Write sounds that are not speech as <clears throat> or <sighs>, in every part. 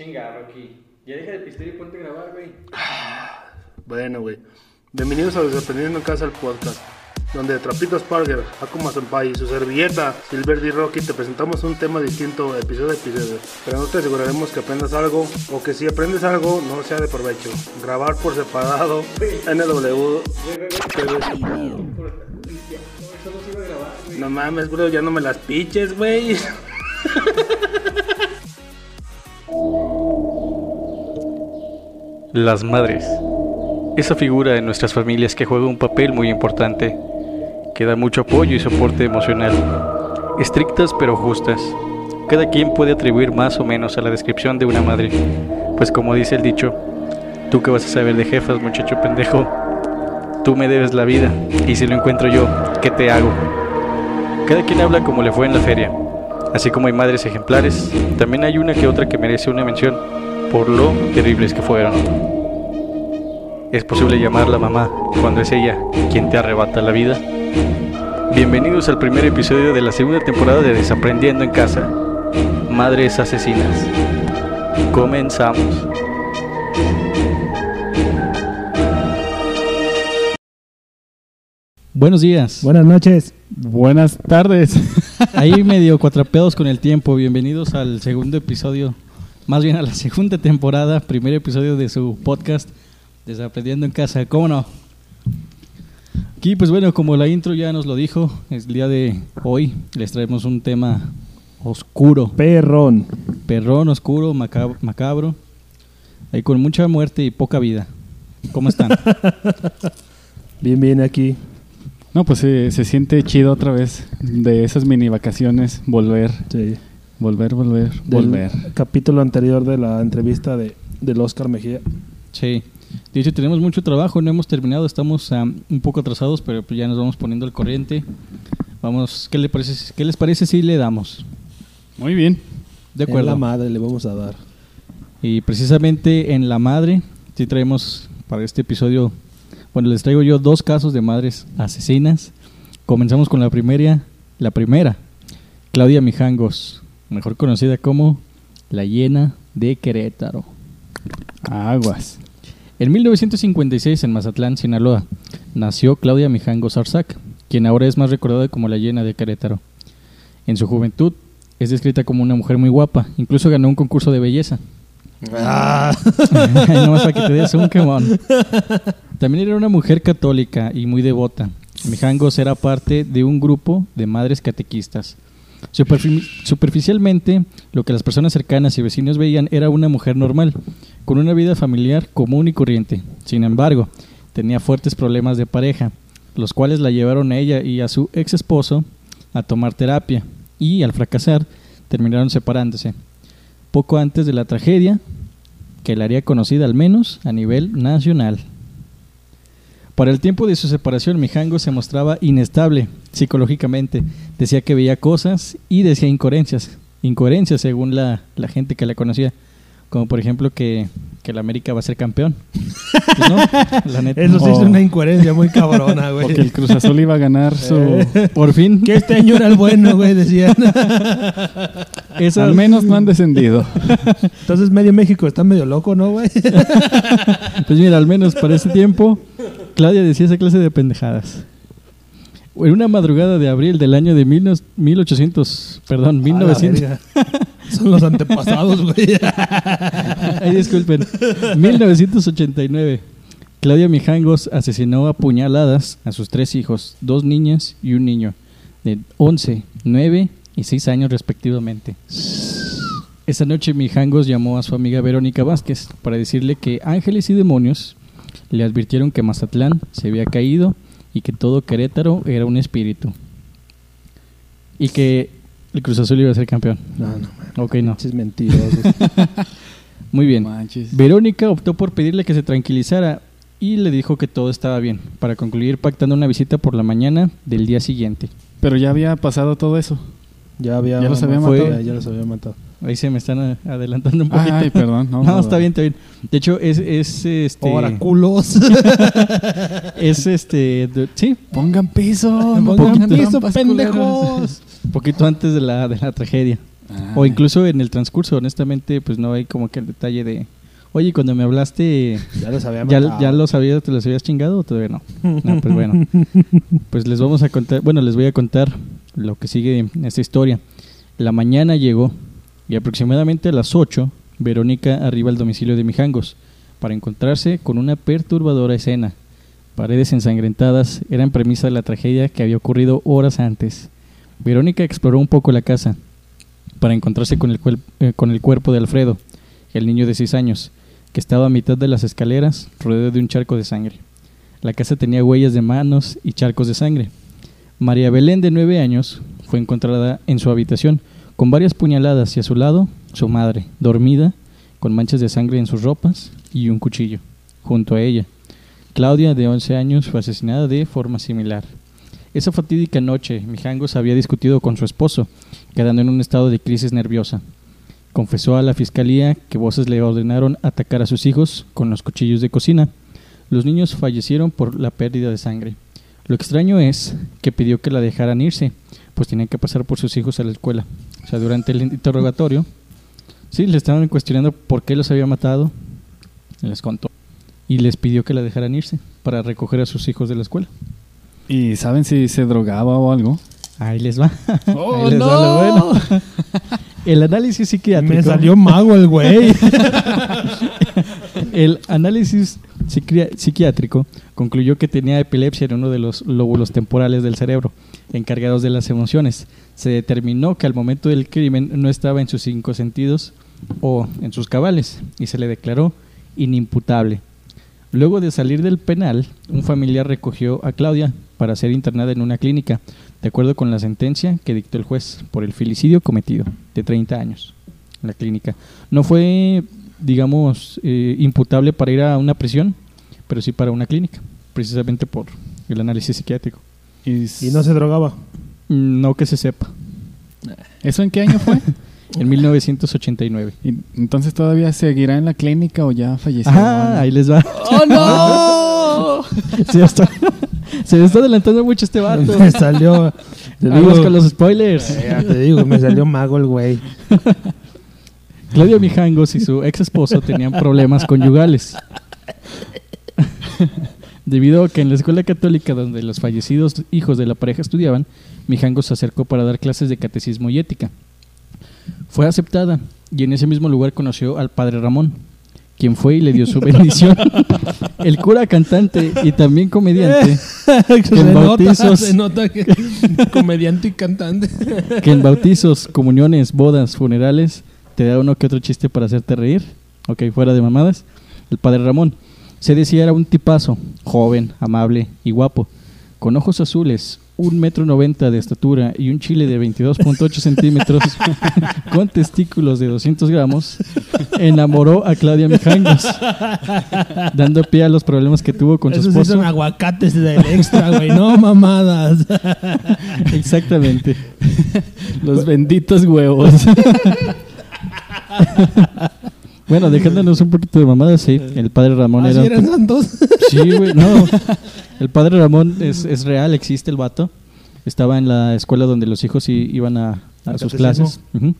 Chinga, Rocky. Ya deja de pistear y ponte a grabar, güey. <sighs> Bueno, güey. Bienvenidos a Desaprendiendo en Casa el podcast, donde Trapitos Parker, Akuma Senpai y su servilleta Silverdi Rocky te presentamos un tema distinto episodio a episodio. Pero no te aseguraremos que aprendas algo o que si aprendes algo no sea de provecho. Grabar por separado NW. No mames, bro, ya no me las piches, güey. <laughs> Las madres. Esa figura en nuestras familias que juega un papel muy importante, que da mucho apoyo y soporte emocional. Estrictas pero justas. Cada quien puede atribuir más o menos a la descripción de una madre. Pues como dice el dicho, tú que vas a saber de jefas, muchacho pendejo, tú me debes la vida. Y si lo encuentro yo, ¿qué te hago? Cada quien habla como le fue en la feria. Así como hay madres ejemplares, también hay una que otra que merece una mención por lo terribles que fueron. ¿Es posible llamarla mamá cuando es ella quien te arrebata la vida? Bienvenidos al primer episodio de la segunda temporada de Desaprendiendo en Casa. Madres asesinas. Comenzamos. Buenos días. Buenas noches. Buenas tardes. Ahí <laughs> medio cuatrapeados con el tiempo. Bienvenidos al segundo episodio, más bien a la segunda temporada, primer episodio de su podcast Desaprendiendo en Casa. ¿Cómo no? Aquí, pues bueno, como la intro ya nos lo dijo, el día de hoy les traemos un tema oscuro, Perrón. perrón, oscuro, macab- macabro, ahí con mucha muerte y poca vida. ¿Cómo están? <laughs> Bien, bien aquí. No, pues eh, se siente chido otra vez de esas mini vacaciones. Volver, Sí. Volver, volver, Del volver. capítulo anterior de la entrevista de, del Oscar Mejía. Sí. De hecho, tenemos mucho trabajo, no hemos terminado, estamos ah, un poco atrasados, pero pues ya nos vamos poniendo al corriente. Vamos, ¿qué, le parece, ¿qué les parece si le damos? Muy bien. De En acuerdo. la madre le vamos a dar. Y precisamente en La Madre, sí traemos para este episodio, bueno, les traigo yo dos casos de madres asesinas. Comenzamos con la primera, la primera, Claudia Mijangos, mejor conocida como la Hiena de Querétaro. Aguas. En 1956, en Mazatlán, Sinaloa, nació Claudia Mijangos Arzac, quien ahora es más recordada como la Hiena de Querétaro. En su juventud, es descrita como una mujer muy guapa, incluso ganó un concurso de belleza. Ah. <laughs> No, para que te des un quemón. También era una mujer católica y muy devota. Mijangos era parte de un grupo de madres catequistas. Superfi- superficialmente, lo que las personas cercanas y vecinos veían era una mujer normal, con una vida familiar común y corriente. Sin embargo, tenía fuertes problemas de pareja, los cuales la llevaron a ella y a su ex esposo a tomar terapia, y al fracasar, terminaron separándose. Poco antes de la tragedia, que la haría conocida al menos a nivel nacional. Para el tiempo de su separación, Mijango se mostraba inestable psicológicamente. Decía que veía cosas y decía incoherencias. Incoherencias según la, la gente que la conocía. Como por ejemplo que, que la América va a ser campeón. Pues no, la <laughs> neta. Eso sí es una incoherencia muy cabrona, güey. Porque el Cruz Azul iba a ganar su... Eh. Por fin. Que este año era el bueno, güey, decían. <laughs> Esa- Al menos no han descendido. <laughs> Entonces medio México está medio loco, ¿no, güey? Pues mira, al menos para ese tiempo, Claudia decía esa clase de pendejadas. En una madrugada de abril del año de mil no- 1800, perdón, 1900, A la verga. <laughs> Son los antepasados, güey. <laughs> ay, disculpen, 1989, Claudia Mijangos asesinó a puñaladas a sus tres hijos, dos niñas y un niño, de 11, 9 y 6 años respectivamente. Esa noche Mijangos llamó a su amiga Verónica Vázquez para decirle que ángeles y demonios le advirtieron que Mazatlán se había caído y que todo Querétaro era un espíritu. Y que el Cruz Azul iba a ser campeón. No, no, man. Ok, no. Es mentiroso. <laughs> Muy bien. Manches. Verónica optó por pedirle que se tranquilizara y le dijo que todo estaba bien, para concluir pactando una visita por la mañana del día siguiente. Pero ya había pasado todo eso. Ya había Ya los había fue- matado. Ya, ya los había matado. Ahí se me están adelantando un poquito. Ay, perdón. <laughs> No, No, está bien, está bien. De hecho, es, es este. Oráculos. <laughs> Es este. de- sí, Pongan piso. Pongan piso, pendejos. un poquito antes de la, de la tragedia. Ah. O incluso en el transcurso, honestamente, pues no hay como que el detalle de, oye, cuando me hablaste, Ya los había ¿ya, ya lo sabías, te los habías chingado o todavía no? No, pues bueno. <laughs> Pues les vamos a contar, bueno, les voy a contar lo que sigue en esta historia. La mañana llegó y aproximadamente a las 8, Verónica arriba al domicilio de Mijangos para encontrarse con una perturbadora escena. Paredes ensangrentadas eran premisa de la tragedia que había ocurrido horas antes. Verónica exploró un poco la casa para encontrarse con el, eh, con el cuerpo de Alfredo, el niño de 6 años, que estaba a mitad de las escaleras, rodeado de un charco de sangre. La casa tenía huellas de manos y charcos de sangre. María Belén, de 9 años, fue encontrada en su habitación, con varias puñaladas y a su lado su madre, dormida, con manchas de sangre en sus ropas y un cuchillo, junto a ella. Claudia, de 11 años, fue asesinada de forma similar. Esa fatídica noche, Mijangos había discutido con su esposo, quedando en un estado de crisis nerviosa. Confesó a la fiscalía que voces le ordenaron atacar a sus hijos con los cuchillos de cocina. Los niños fallecieron por la pérdida de sangre. Lo extraño es que pidió que la dejaran irse, pues tenían que pasar por sus hijos a la escuela. O sea, durante el interrogatorio, sí, le estaban cuestionando por qué los había matado. Les contó. Y les pidió que la dejaran irse para recoger a sus hijos de la escuela. ¿Y saben si se drogaba o algo? Ahí les va. <laughs> ¡Oh, Ahí les va lo bueno. <laughs> El análisis psiquiátrico. Me salió mago el güey. <laughs> El análisis psiquia- psiquiátrico concluyó que tenía epilepsia en uno de los lóbulos temporales del cerebro, encargados de las emociones. Se determinó que al momento del crimen no estaba en sus cinco sentidos o en sus cabales y se le declaró inimputable. Luego de salir del penal, un familiar recogió a Claudia para ser internada en una clínica, de acuerdo con la sentencia que dictó el juez por el filicidio cometido, de 30 años, en la clínica. No fue, digamos, eh, imputable para ir a una prisión, pero sí para una clínica, precisamente por el análisis psiquiátrico. Y, Y no se drogaba. No que se sepa. ¿Eso en qué año fue? <laughs> En 1989. ¿Y entonces todavía seguirá en la clínica o ya falleció? Ah, ahí les va. ¡Oh, no! <laughs> se, me está, <laughs> se me está adelantando mucho este vato. Me salió. Te digo, con los spoilers. Eh, ya te digo, me salió mago el güey. Claudio Mijangos y su ex esposo tenían problemas conyugales. Debido a que en la escuela católica donde los fallecidos hijos de la pareja estudiaban, Mijangos se acercó para dar clases de catecismo y ética. Fue aceptada y en ese mismo lugar conoció al padre Ramón, quien fue y le dio su <laughs> bendición. El cura cantante y también comediante <laughs> se, en nota, se nota que <laughs> comediante y cantante. que en bautizos, comuniones, bodas, funerales, te da uno que otro chiste para hacerte reír. Ok, fuera de mamadas. El padre Ramón. Se decía era un tipazo, joven, amable y guapo, con ojos azules, un metro noventa de estatura y un chile de 22.8 <laughs> centímetros, <laughs> con testículos de 200 gramos, enamoró a Claudia Mijangos, dando pie a los problemas que tuvo con su Esos sí esposo. son aguacates del extra, güey. No mamadas. <laughs> Exactamente. Los benditos huevos. Bueno, dejándonos un poquito de mamadas, sí. El padre Ramón ¿Así era. eran santos? Sí, güey, no. <laughs> El padre Ramón es, es real, existe el vato. Estaba en la escuela donde los hijos iban a, a ¿Al sus clases. Ujú.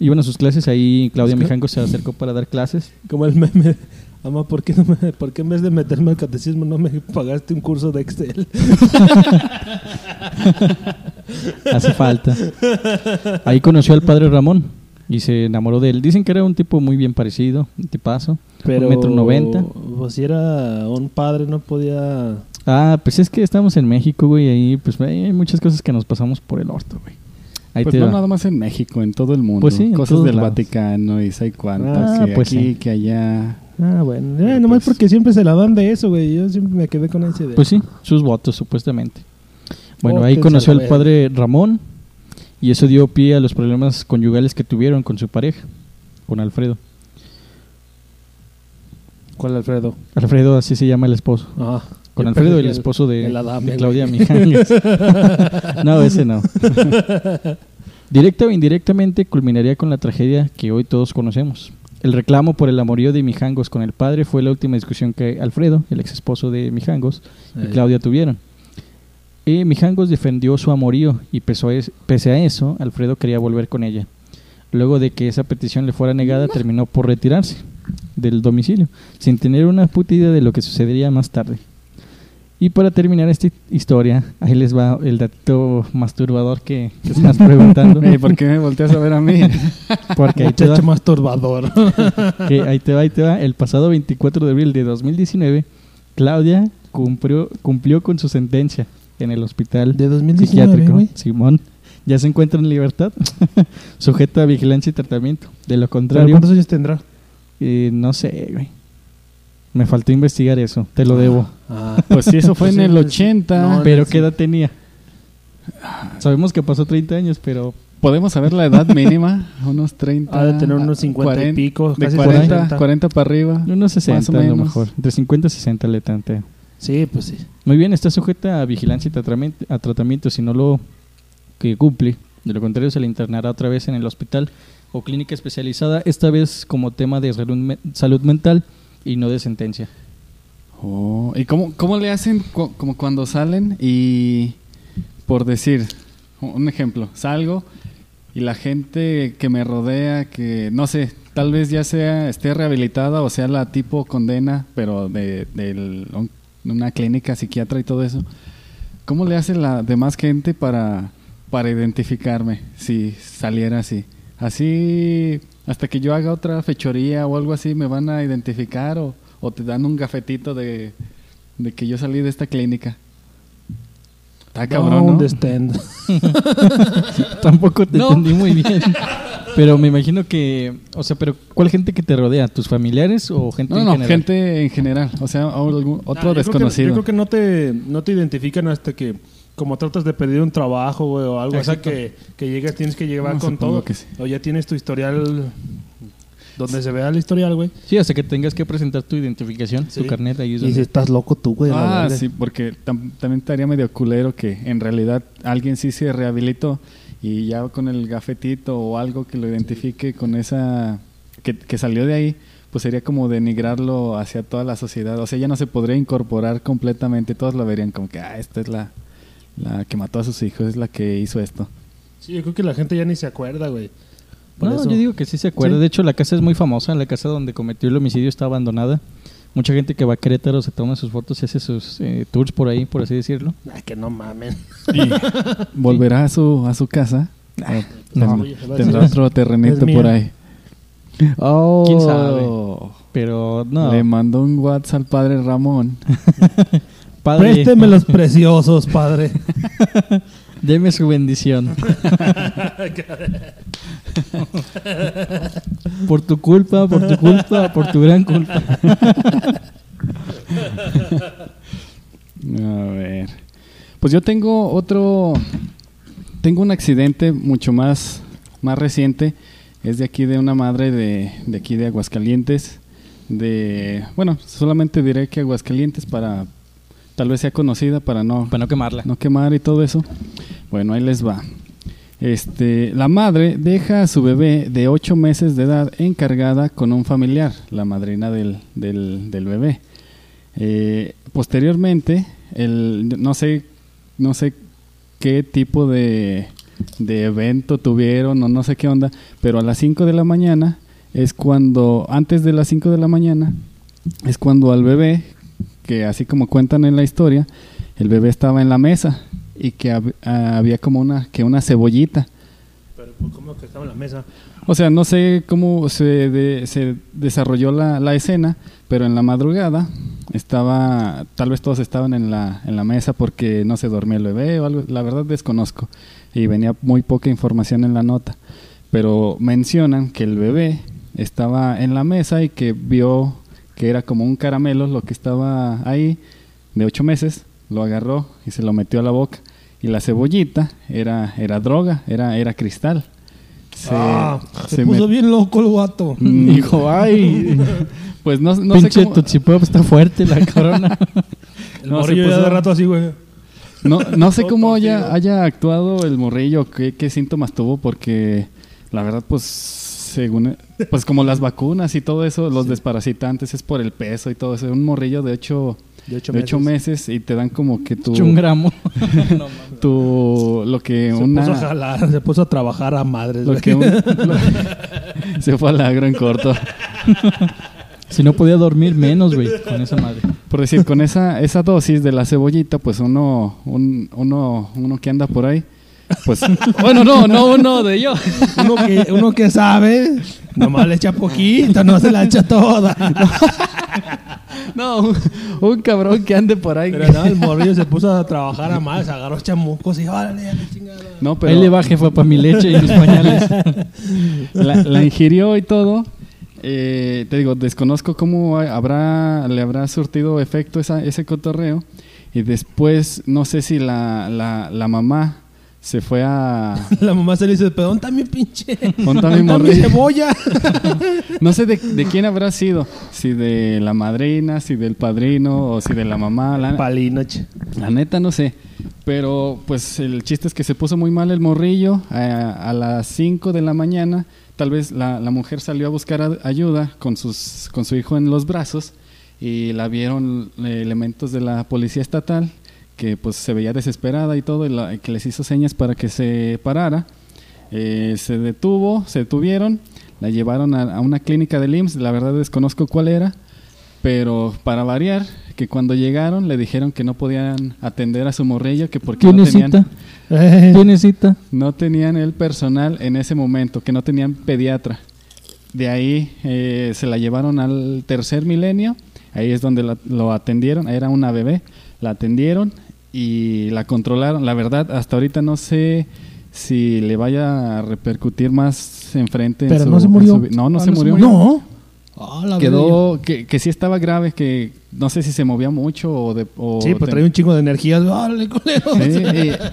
Iban a sus clases, ahí Claudia. Mijango se acercó para dar clases. Como el meme. ¿por qué, no me, ¿por qué en vez de meterme al catecismo no me pagaste un curso de Excel? <laughs> Hace falta. Ahí conoció al padre Ramón y se enamoró de él. Dicen que era un tipo muy bien parecido, un tipazo. Pero, Un metro noventa. Pues si era un padre, no podía... Ah, pues es que estamos en México, güey, ahí pues hay muchas cosas que nos pasamos por el orto, güey. Ahí Pues te no va. nada más en México, en todo el mundo. Pues sí, en Cosas todos del lados. Vaticano y sé cuántas. Ah, que pues aquí, sí. que allá. Ah, bueno. Eh, nomás pues. porque siempre se la dan de eso, güey. Yo siempre me quedé con esa idea. Pues sí, sus votos, supuestamente. Bueno, Oh, ahí conoció al padre Ramón y eso dio pie a los problemas conyugales que tuvieron con su pareja, con Alfredo. ¿Cuál Alfredo? Alfredo, así se llama el esposo. Ah, Con Alfredo, el que esposo de, el Adame, de. Claudia Mijanes. <laughs> no, ese no. Directa o indirectamente culminaría con la tragedia que hoy todos conocemos. El reclamo por el amorío de Mijangos con el padre fue la última discusión que Alfredo, el ex esposo de Mijangos, y. Claudia tuvieron. Y Mijangos defendió su amorío y pese a, es- pese a eso, Alfredo quería volver con ella. Luego de que esa petición le fuera negada, terminó por retirarse del domicilio, sin tener una puta idea de lo que sucedería más tarde. Y para terminar esta historia, ahí les va el dato masturbador que, que <laughs> estás preguntando. Ey, ¿Por qué me volteas a ver a mí? <laughs> Porque ahí te, va, Muchacho masturbador. <laughs> que ahí te va, ahí te va. El pasado 24 de abril de 2019, Claudia cumplió, cumplió con su sentencia en el hospital De 2019, psiquiátrico. Simón ya se encuentra en libertad, <laughs> sujeta a vigilancia y tratamiento. De lo ¿Pero contrario, cuántos años tendrá? eh, no sé, güey. Me faltó investigar eso, te lo debo. Ah, <laughs> Pues sí, eso fue Pues en sí, el pues, 80. no, Pero sí. ¿qué edad tenía? Sabemos que pasó 30 años, pero Podemos saber la edad mínima, <laughs> unos 30. Ha de tener unos 50 y pico, De casi 40, 60. 40 para arriba. unos 60 Más o a lo mejor. Entre 50 y 60 le tanteo. Sí, pues sí. Muy bien, está sujeta a vigilancia y tratamiento, a tratamiento si no lo que cumple. De lo contrario, se le internará otra vez en el hospital o clínica especializada, esta vez como tema de salud, me- salud mental y no de sentencia. Oh, ¿Y cómo, cómo le hacen cu- como cuando salen y, por decir, un ejemplo, salgo y la gente que me rodea, que no sé, tal vez ya sea esté rehabilitada o sea la tipo condena, pero de, del- un- una clínica psiquiatra y todo eso, ¿cómo le hace la demás gente para, para identificarme si saliera así? Así, hasta que yo haga otra fechoría o algo así, ¿me van a identificar o, o te dan un gafetito de, de que yo salí de esta clínica? Está cabrón, ¿no? <laughs> Tampoco te No. entendí muy bien. <laughs> Pero me imagino que, o sea, pero ¿cuál gente que te rodea? ¿Tus familiares o gente No, en no, general? gente en general, o sea, algún- Ah, otro yo creo que- desconocido. yo creo que no te, no te identifican hasta que, como tratas de pedir un trabajo, güey, o algo Exacto. así que, que llegas, tienes que llevar No, con todo. que sí. O ya tienes tu historial, donde se vea el historial, güey. Sí, hasta que tengas que presentar tu identificación, Sí. tu carnet ahí es Y si estás loco tú, güey. Ah, sí, porque tam- también estaría medio culero que en realidad alguien sí se rehabilitó y ya con el gafetito o algo que lo identifique con esa que, que salió de ahí, pues sería como denigrarlo hacia toda la sociedad. O sea, ya no se podría incorporar completamente. Todos lo verían como que, ah, esta es la, la que mató a sus hijos, es la que hizo esto. Sí, yo creo que la gente ya ni se acuerda, güey. Por No, eso. yo digo que sí se acuerda. Sí. De hecho, la casa es muy famosa. La casa donde cometió el homicidio está abandonada. Mucha gente que va a Querétaro se toma sus fotos y hace sus eh, tours por ahí, por así decirlo. Ay, que no mamen. Y <laughs> volverá a su, a su casa. O Ah, no. tendrá, tendrá otro terrenito por ahí. Oh, ¿Quién sabe? Pero no. Le mandó un WhatsApp al padre Ramón. <laughs> Padre, Présteme los preciosos, padre. <laughs> deme su bendición. <laughs> por tu culpa, por tu culpa, por tu gran culpa. <laughs> A ver. Pues yo tengo otro. Tengo un accidente mucho más, más reciente. Es de aquí de una madre de, de aquí de Aguascalientes. De. Bueno, solamente diré que Aguascalientes para. Tal vez sea conocida para no, Para no quemarla. no quemar y todo eso. Bueno, ahí les va. Este, la madre deja a su bebé de 8 meses de edad encargada con un familiar, la madrina del, del, del bebé. Eh, posteriormente, el, no sé, no sé qué tipo de, de evento tuvieron o no sé qué onda, pero a las 5 de la mañana es cuando, antes de las 5 de la mañana, es cuando al bebé, que así como cuentan en la historia, el bebé estaba en la mesa y que hab- ah, había como una, que una cebollita. Pero, pues, ¿cómo que estaba en la mesa? O sea, no sé cómo se, de- se desarrolló la, la escena, pero en la madrugada estaba, tal vez todos estaban en la, en la mesa porque no se dormía el bebé o algo, la verdad desconozco y venía muy poca información en la nota, pero mencionan que el bebé estaba en la mesa y que vio que era como un caramelo lo que estaba ahí de ocho meses, lo agarró y se lo metió a la boca y la cebollita era, era droga, era, era cristal. Se, ah, se, se puso met- bien loco el guato. Mm, Dijo, ay. <laughs> Pues no, no sé cómo. Tootsie Pop está fuerte la corona. <laughs> El No, morrillo se ya puso- de rato así, güey. No, no sé cómo haya, haya actuado el morrillo, qué, qué síntomas tuvo, porque la verdad, pues, según. Pues como las vacunas y todo eso, los desparasitantes es por el peso y todo eso. Un morrillo de 8, De ocho de ocho meses y te dan como que tu, <laughs> Un gramo. <laughs> tu lo que Se una puso a jalar, se puso a trabajar a madres. lo que un- <laughs> lo- se fue a la gran corto. si no podía dormir menos, güey, con esa madre. Por decir, con esa, esa dosis de la cebollita, pues uno, un- uno, uno que anda por ahí, pues, <laughs> bueno, no, no uno de yo. uno, que, uno que sabe, nomás le echa poquito, no se la echa toda. <laughs> No, un, un cabrón que ande por ahí. Pero no, el morrillo se puso a trabajar a más, agarró chamucos y órale, ya la chingada. No, pero Ahí le bajé, fue para mi leche y mis pañales. <laughs> la, la ingirió y todo. Eh, te digo, desconozco cómo habrá, le habrá surtido efecto esa, ese cotorreo. Y después, no sé si la, la, la mamá se fue a... <laughs> La mamá se le dice, pero ¿dónde está mi pinche? ¿Dónde está mi cebolla? <laughs> No sé de, de quién habrá sido. Si de la madrina, si del padrino o si de la mamá. La, Palinoche. la neta no sé. Pero pues el chiste es que se puso muy mal el morrillo. A, a las 5 de la mañana, tal vez la, la mujer salió a buscar a- ayuda con, sus, con su hijo en los brazos y la vieron eh, elementos de la policía estatal que pues se veía desesperada y todo, y la- que les hizo señas para que se parara. Eh, se detuvo, se detuvieron, la llevaron a, a una clínica del IMSS, la verdad desconozco cuál era, pero para variar, que cuando llegaron le dijeron que no podían atender a su morrillo, que porque ¿Quién no tenían, Eh, ¿Quién necesita? no tenían el personal en ese momento, que no tenían pediatra. De ahí eh, se la llevaron al tercer milenio, ahí es donde la- lo atendieron, era una bebé, la atendieron y la controlaron. La verdad, hasta ahorita no sé si le vaya a repercutir más enfrente. en Pero su- no se en murió. su no, no Ah, se no se murió. murió. No. Ah, la Quedó que, que sí estaba grave, que no sé si se movía mucho o... De, o Sí, pues trae un chingo de energía. <laughs> Órale, culero. Sí,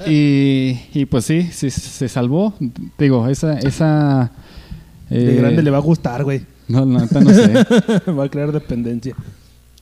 y, y- y, pues sí, sí, se salvó. Digo, esa... esa De eh, grande le va a gustar, güey. No, neta no sé. <laughs> va a crear dependencia.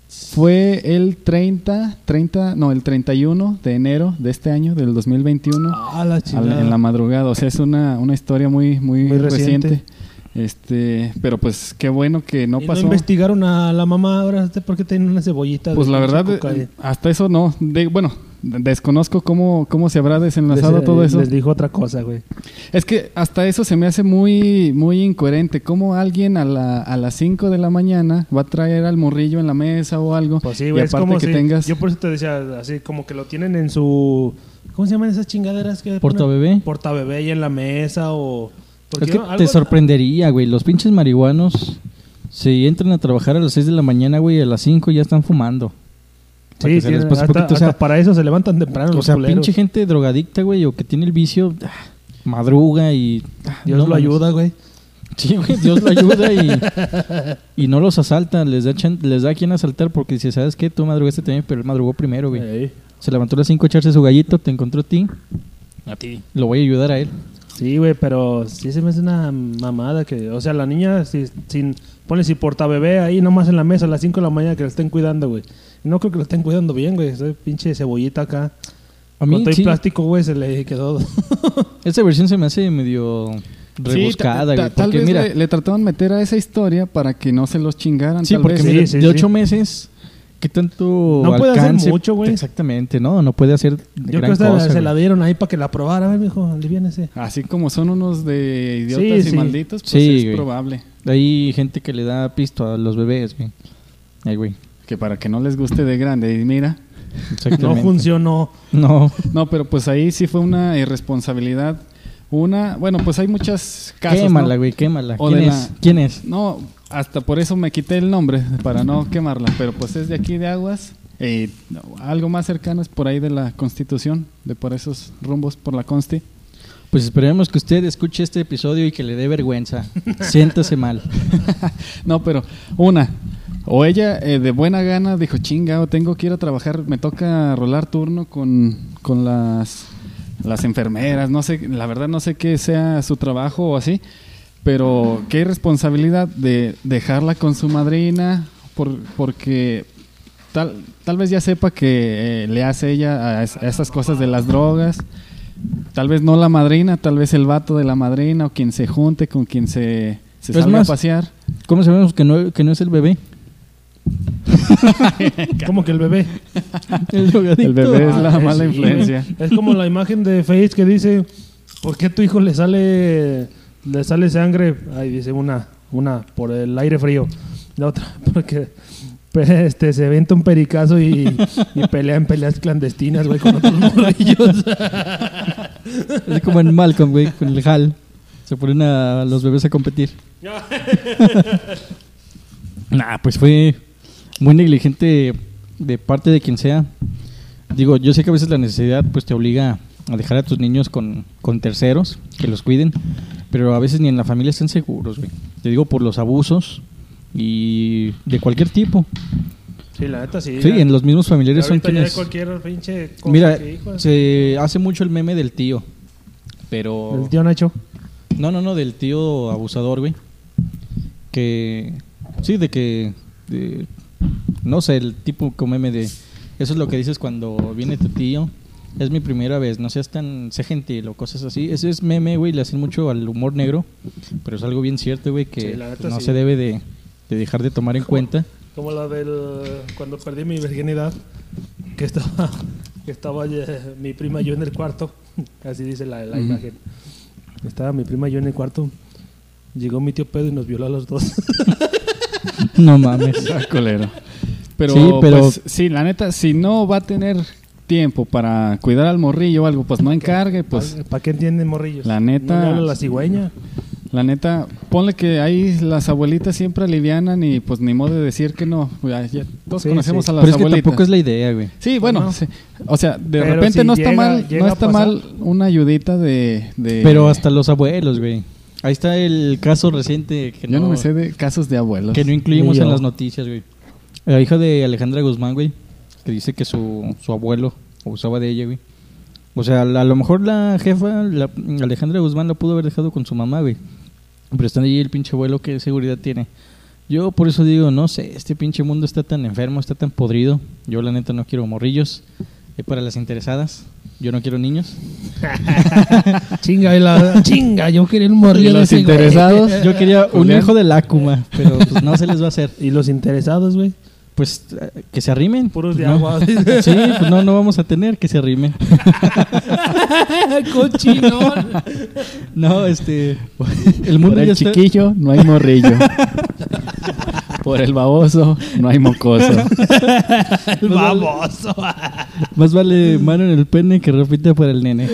Fue el 30, 30, no, el 31 de enero de este año, del 2021, Ah, la al- en la madrugada. O sea, es una, una historia muy, muy, Muy reciente. reciente. Este, pero pues qué bueno que no ¿Y pasó. investigaron a la mamá ahora ¿este por qué tiene una cebollita. de Pues la pinche verdad, eh, hasta eso no. De- bueno, desconozco cómo, cómo se habrá desenlazado Les- todo eso. Les dijo otra cosa, güey. Es que hasta eso se me hace muy, muy incoherente. ¿Cómo alguien a, la, a las 5 de la mañana va a traer al morrillo en la mesa o algo? Pues sí, y güey. Es aparte como que si- tengas... Yo por eso te decía, así como que lo tienen en su. ¿Cómo se llaman esas chingaderas que ¿Porta ponen? bebé? Porta bebé ahí en la mesa o. Es que te sorprendería, güey. Los pinches marihuanos, si entran a trabajar a las 6 de la mañana, güey, a las 5 ya están fumando. Para Sí, que sí, hasta, o sea, para eso se levantan temprano O los sea, culeros. pinche gente drogadicta, güey, o que tiene el vicio, ah, madruga y... ah, Dios no lo ayuda, güey. Sí, güey, Dios lo ayuda y, y no los asalta, les da, les da a quien asaltar porque dice, ¿sabes qué? Tú madrugaste también, pero él madrugó primero, güey. Ey. Se levantó a las 5 a echarse su gallito, te encontró a ti. A ti. Lo voy a ayudar a él. Sí, güey, pero sí se me hace una mamada que, o sea, la niña si, sin ponle si porta bebé ahí nomás en la mesa a las 5 de la mañana que la estén cuidando, güey. No creo que la estén cuidando bien, güey. Esa pinche cebollita acá. A mí, Con sí, plástico, güey, se le quedó. <laughs> esa versión se me hace medio Sí, rebuscada, güey. tal Porque vez mira, le, le trataron de meter a esa historia para que no se los chingaran. sí, tal porque vez. Sí, mira, sí, de sí. ocho meses, ¿qué tanto No puede hacer mucho, güey. Exactamente, no, no puede hacer Yo gran creo que se, cosa, se güey. la dieron ahí para que la probara, güey, mijo, aliviánese. Así como son unos de idiotas Sí, y sí. malditos, pues Sí, es güey. probable. Hay gente que le da pisto a los bebés, güey. Ay, güey. Que para que no les guste de grande. Y mira, No funcionó. No. no, pero pues ahí sí fue una irresponsabilidad. Una, bueno, pues hay muchas casos. quémala, ¿no? güey, quémala. O ¿Quién de es? la- ¿Quién es? No, hasta por eso me quité el nombre, para no quemarla. Pero pues es de aquí de Aguas. No, algo más cercano es por ahí de la Constitución, de por esos rumbos, por la Consti. Pues esperemos que usted escuche este episodio y que le dé vergüenza. <laughs> Siéntase mal. <laughs> No, pero una, o ella eh, de buena gana dijo, chinga, o tengo que ir a trabajar, me toca rolar turno con, con las, las enfermeras, no sé, la verdad no sé qué sea su trabajo o así, pero qué responsabilidad de dejarla con su madrina, por, porque tal, tal vez ya sepa que eh, le hace ella a, es- a esas cosas de las drogas. Tal vez no la madrina, tal vez el vato de la madrina o quien se junte con quien se, se salga más, a pasear. ¿Cómo sabemos que no, que no es el bebé? <laughs> como que el bebé. El, bebé es la Ah, mala sí, influencia. Es como la imagen de Face que dice, ¿por qué a tu hijo le sale le sale sangre? Ahí dice una, una por el aire frío. La otra, <laughs> porque pe- este, se venta un pericazo y, y pelea en peleas clandestinas, güey, con otros morrillos. <laughs> Es como en Malcolm, güey, con el Hal. Se ponen a los bebés a competir. <laughs> nah, pues fue muy negligente de parte de quien sea. Digo, yo sé que a veces la necesidad pues te obliga a dejar a tus niños con, con terceros que los cuiden, pero a veces ni en la familia están seguros, güey. Te digo por los abusos y de cualquier tipo. Sí, la neta sí. Sí, ya- en los mismos familiares son quienes... cualquier pinche cosa Mira, que, hijo se hace mucho el meme del tío, pero... El tío Nacho. No, no, no, del tío abusador, güey. Que. Sí, de que. de- no sé, el tipo como meme de. Eso es lo que dices cuando viene tu tío. Es mi primera vez, no seas tan. sé gentil o cosas así. Ese es meme, güey, le hacen mucho al humor negro. Pero es algo bien cierto, güey, que Sí, la neta no sí. se debe de, de dejar de tomar en cuenta. Como la del. Cuando perdí mi virginidad, que estaba. Que estaba eh, mi prima y yo en el cuarto. <laughs> Así dice la, la imagen. Estaba mi prima y yo en el cuarto. Llegó mi tío Pedro y nos violó a los dos. <laughs> No <laughs> mames. Ah, colero. Pero, Sí, pero- pues, sí, la neta, si no va a tener tiempo para cuidar al morrillo o algo, pues no encargue, pues ¿Para qué entienden morrillos? La neta- No la cigüeña. la neta, ponle que ahí las abuelitas siempre alivianan y pues ni modo de decir que no. Ya- ya todos Sí, conocemos sí. a las Pero es que tampoco es la idea, güey. Sí, bueno, Bueno. sí. o sea, de Pero repente si no está llega- mal, llega no está mal una ayudita de, de- Pero hasta los abuelos, güey. Ahí está el caso reciente que yo no, me sé de casos de abuelos. Que no incluimos en las noticias, güey. La hija de Alejandra Guzmán, güey, que dice que su, su abuelo abusaba de ella, güey. O sea, a lo mejor la jefa, la, Alejandra Guzmán, la pudo haber dejado con su mamá, güey. Pero está ahí el pinche abuelo, ¿qué seguridad tiene? Yo por eso digo, no sé, este pinche mundo está tan enfermo, está tan podrido. Yo la neta no quiero morrillos. Es para las interesadas. Yo no quiero niños. <laughs> Chinga, y la, chinga, yo quería un Y morrillo de los ese, güey. interesados, Yo quería un Julián. hijo del Acuma, pero pues no se les va a hacer. <laughs> Y los interesados, güey. Pues que se arrimen. Puros Pues, de no. agua. <laughs> Sí, pues no, no vamos a tener que se arrimen. <laughs> Cochinón. No, este. El mundo por ya el está. chiquillo no hay morrillo. por el baboso no hay mocoso. <laughs> El baboso. Más vale mano en el pene que repite para el nene.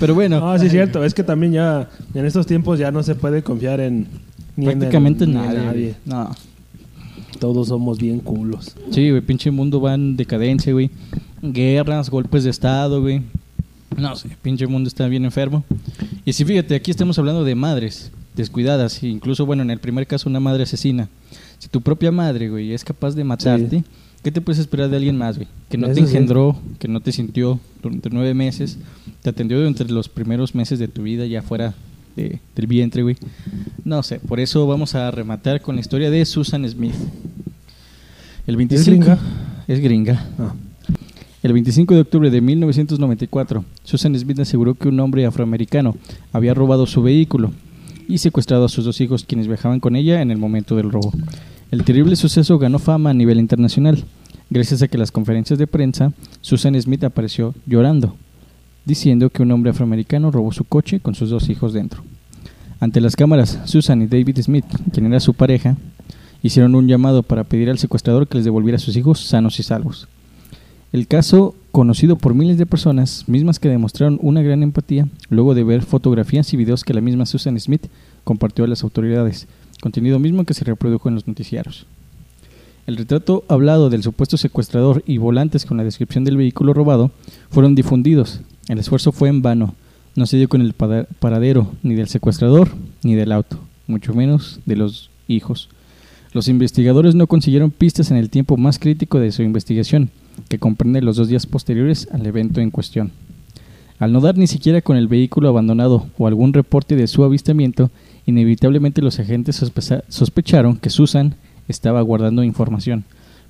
Pero bueno, No, sí es cierto. Es que también ya en estos tiempos ya no se puede confiar en ni en el- prácticamente ni en nadie. nadie. No. Todos somos bien culos. Sí, güey, pinche mundo va en decadencia, güey. Guerras, golpes de estado, güey. No sé, pinche mundo está bien enfermo. Y si fíjate, aquí estamos hablando de madres descuidadas, e incluso, bueno, en el primer caso, una madre asesina. Si tu propia madre, güey, es capaz de matarte, ¿qué te puedes esperar de alguien más, güey? Que no te Eso sí. engendró, que no te sintió durante nueve meses, te atendió durante los primeros meses de tu vida, ya fuera de- del vientre, güey. No sé, por eso vamos a rematar con la historia de Susan Smith. El 25 gringa? Es gringa. Ah. El 25 de octubre de 1994, Susan Smith aseguró que un hombre afroamericano había robado su vehículo y secuestrado a sus dos hijos quienes viajaban con ella en el momento del robo. El terrible suceso ganó fama a nivel internacional, gracias a que en las conferencias de prensa Susan Smith apareció llorando, diciendo que un hombre afroamericano robó su coche con sus dos hijos dentro. Ante las cámaras, Susan y David Smith, quien era su pareja, hicieron un llamado para pedir al secuestrador que les devolviera a sus hijos sanos y salvos. El caso, conocido por miles de personas, mismas que demostraron una gran empatía luego de ver fotografías y videos que la misma Susan Smith compartió a las autoridades, contenido mismo que se reprodujo en los noticiarios. El retrato hablado del supuesto secuestrador y volantes con la descripción del vehículo robado fueron difundidos. El esfuerzo fue en vano. No se dio con el paradero ni del secuestrador ni del auto, mucho menos de los hijos. Los investigadores no consiguieron pistas en el tiempo más crítico de su investigación, que comprende los dos días posteriores al evento en cuestión. Al no dar ni siquiera con el vehículo abandonado o algún reporte de su avistamiento, inevitablemente los agentes sospecha- sospecharon que Susan estaba guardando información,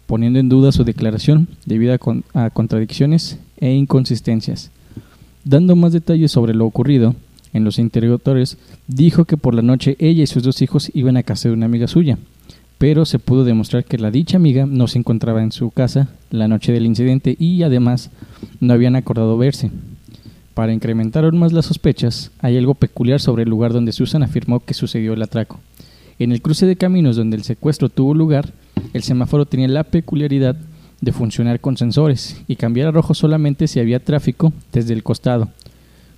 poniendo en duda su declaración debido a, a contradicciones e inconsistencias. Dando más detalles sobre lo ocurrido, en los interrogatorios, dijo que por la noche ella y sus dos hijos iban a casa de una amiga suya, pero se pudo demostrar que la dicha amiga no se encontraba en su casa la noche del incidente y además no habían acordado verse. Para incrementar aún más las sospechas, hay algo peculiar sobre el lugar donde Susan afirmó que sucedió el atraco. En el cruce de caminos donde el secuestro tuvo lugar, el semáforo tenía la peculiaridad de funcionar con sensores y cambiar a rojo solamente si había tráfico desde el costado,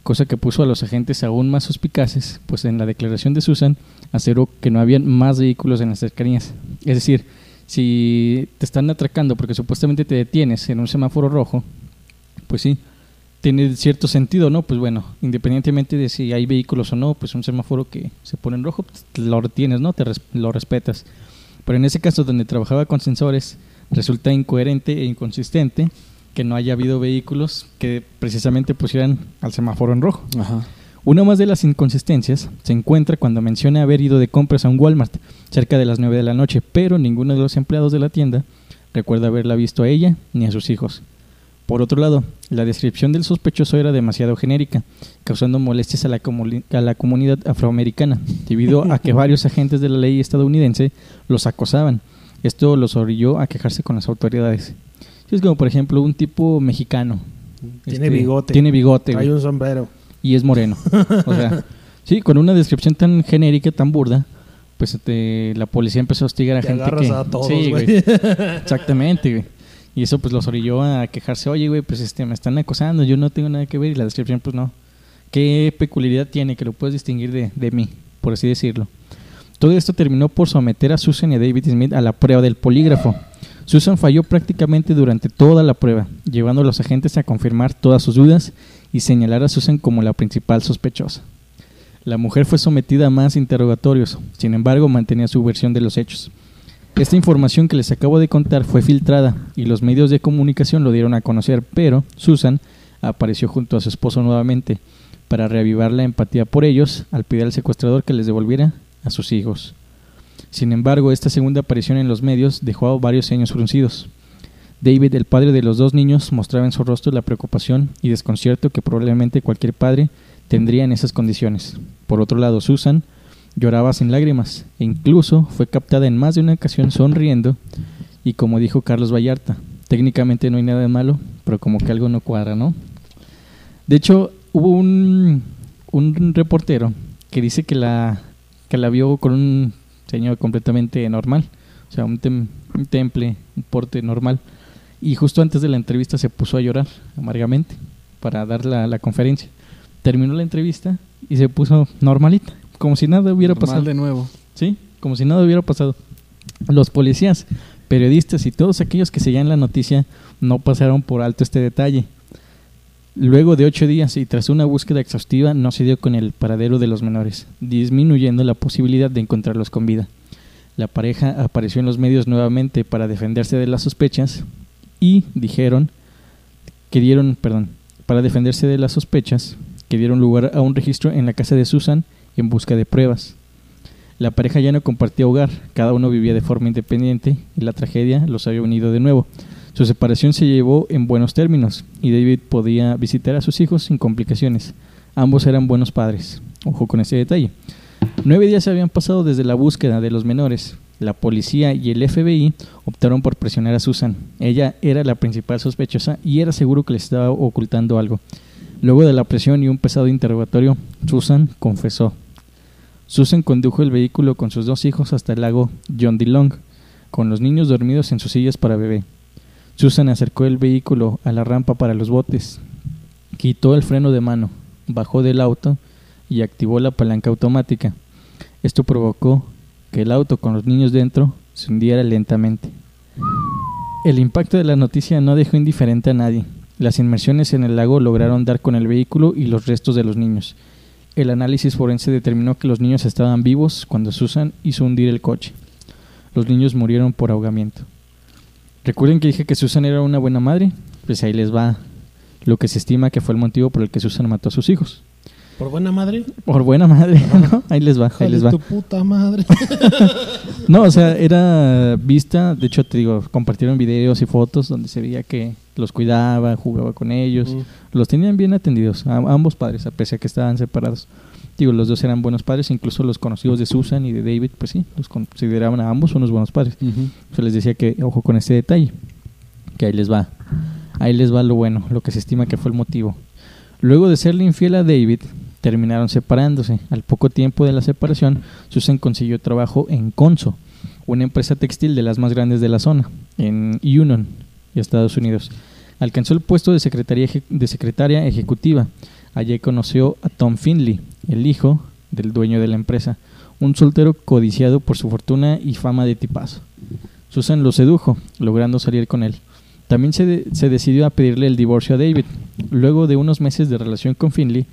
cosa que puso a los agentes aún más suspicaces, pues en la declaración de Susan aseguró que no habían más vehículos en las cercanías. Es decir, si te están atracando porque supuestamente te detienes en un semáforo rojo, pues sí, tiene cierto sentido, ¿no? Pues bueno, independientemente de si hay vehículos o no, pues un semáforo que se pone en rojo, pues, lo retienes, ¿no? Te lo respetas. Pero en ese caso donde trabajaba con sensores, resulta incoherente e inconsistente que no haya habido vehículos que precisamente pusieran al semáforo en rojo. Ajá. Una más de las inconsistencias se encuentra cuando menciona haber ido de compras a un Walmart cerca de las 9 de la noche, pero ninguno de los empleados de la tienda recuerda haberla visto a ella ni a sus hijos. Por otro lado, la descripción del sospechoso era demasiado genérica, causando molestias a la, a la comunidad afroamericana, debido a que <laughs> varios agentes de la ley estadounidense los acosaban. Esto los orilló a quejarse con las autoridades. Es como, por ejemplo, un tipo mexicano. Tiene Este, bigote. Tiene bigote. Hay un sombrero. y es moreno. O sea, <laughs> sí, con una descripción tan genérica, tan burda, pues este, la policía empezó a hostigar a Te gente que... a todos, sí, güey. Exactamente, güey. Y eso pues los orilló a quejarse, oye, güey, pues este, me están acosando, yo no tengo nada que ver y la descripción pues no. ¿Qué peculiaridad tiene que lo puedes distinguir de, de mí, por así decirlo? Todo esto terminó por someter a Susan y a David Smith a la prueba del polígrafo. Susan falló prácticamente durante toda la prueba, llevando a los agentes a confirmar todas sus dudas y señalar a Susan como la principal sospechosa. La mujer fue sometida a más interrogatorios, sin embargo mantenía su versión de los hechos. Esta información que les acabo de contar fue filtrada y los medios de comunicación lo dieron a conocer, pero Susan apareció junto a su esposo nuevamente para reavivar la empatía por ellos al pedir al secuestrador que les devolviera a sus hijos. Sin embargo, esta segunda aparición en los medios dejó varios ceños fruncidos. David, el padre de los dos niños, mostraba en su rostro la preocupación y desconcierto que probablemente cualquier padre tendría en esas condiciones. Por otro lado, Susan lloraba sin lágrimas e incluso fue captada en más de una ocasión sonriendo y como dijo Carlos Vallarta, técnicamente no hay nada de malo, pero como que algo no cuadra, ¿no? De hecho, hubo un, un reportero que dice que la, que la vio con un señor completamente normal, o sea, un, tem- un temple, un porte normal, y justo antes de la entrevista se puso a llorar amargamente para dar la, la conferencia. Terminó la entrevista y se puso normalita, como si nada hubiera Normal pasado. de nuevo. Sí, como si nada hubiera pasado. Los policías, periodistas y todos aquellos que seguían la noticia no pasaron por alto este detalle. Luego de ocho días y tras una búsqueda exhaustiva no se dio con el paradero de los menores, disminuyendo la posibilidad de encontrarlos con vida. La pareja apareció en los medios nuevamente para defenderse de las sospechas y dijeron que dieron, perdón, para de las sospechas que dieron lugar a un registro en la casa de Susan en busca de pruebas. La pareja ya no compartía hogar, cada uno vivía de forma independiente y la tragedia los había unido de nuevo. Su separación se llevó en buenos términos y David podía visitar a sus hijos sin complicaciones. Ambos eran buenos padres. Ojo con ese detalle. Nueve días se habían pasado desde la búsqueda de los menores. La policía y el FBI optaron por presionar a Susan. Ella era la principal sospechosa y era seguro que les estaba ocultando algo. Luego de la presión y un pesado interrogatorio, Susan confesó. Susan condujo el vehículo con sus dos hijos hasta el lago John D. Long, con los niños dormidos en sus sillas para bebé. Susan acercó el vehículo a la rampa para los botes, quitó el freno de mano, bajó del auto y activó la palanca automática. Esto provocó que el auto con los niños dentro se hundiera lentamente. El impacto de la noticia no dejó indiferente a nadie. Las inmersiones en el lago lograron dar con el vehículo y los restos de los niños. El análisis forense determinó que los niños estaban vivos cuando Susan hizo hundir el coche. Los niños murieron por ahogamiento. ¿Recuerden que dije que Susan era una buena madre? Pues ahí les va lo que se estima que fue el motivo por el que Susan mató a sus hijos. Por buena madre. Por buena madre, ¿no? Ahí les va, ahí les va. tu puta madre. <laughs> No, o sea, era vista, de hecho te digo, compartieron videos y fotos donde se veía que los cuidaba, jugaba con ellos, Mm. los tenían bien atendidos, a, ambos padres, a pesar de que estaban separados. Digo, los dos eran buenos padres, incluso los conocidos de Susan y de David, pues sí, los consideraban a ambos unos buenos padres. Se les decía que, ojo con este detalle, que ahí les va, ahí les va lo bueno, lo que se estima que fue el motivo. Luego de serle infiel a David, terminaron separándose. Al poco tiempo de la separación, Susan consiguió trabajo en Conso, una empresa textil de las más grandes de la zona, en Union, Estados Unidos. Alcanzó el puesto de secretaria, de secretaria ejecutiva. Allí conoció a Tom Finley, el hijo del dueño de la empresa, un soltero codiciado por su fortuna y fama de tipazo. Susan lo sedujo, logrando salir con él. También se, de- se decidió a pedirle el divorcio a David. Luego de unos meses de relación con Finley,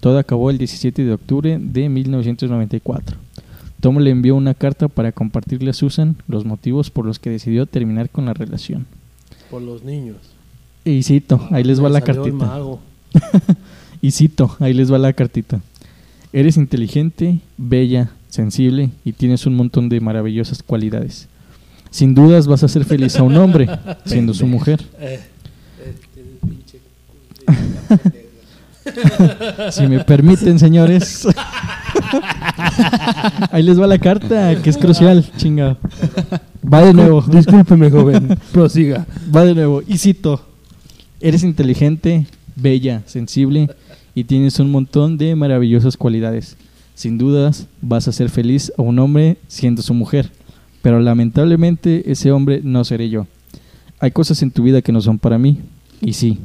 todo acabó el 17 de octubre de 1994. Tom le envió una carta para compartirle a Susan los motivos por los que decidió terminar con la relación. Por los niños. Y cito, ahí les va la cartita. <laughs> Y cito, ahí les va la cartita. Eres inteligente, bella, sensible y tienes un montón de maravillosas cualidades. Sin dudas vas a hacer feliz a un hombre, <laughs> siendo su mujer. Eh, <laughs> Si me permiten, señores. <laughs> Ahí les va la carta, que es crucial, chinga. Va de nuevo, Discúlpeme, joven. Prosiga. va de nuevo. Y cito, eres inteligente, bella, sensible y tienes un montón de maravillosas cualidades. Sin dudas vas a ser feliz a un hombre siendo su mujer, pero lamentablemente ese hombre no seré yo. Hay cosas en tu vida que no son para mí, y sí,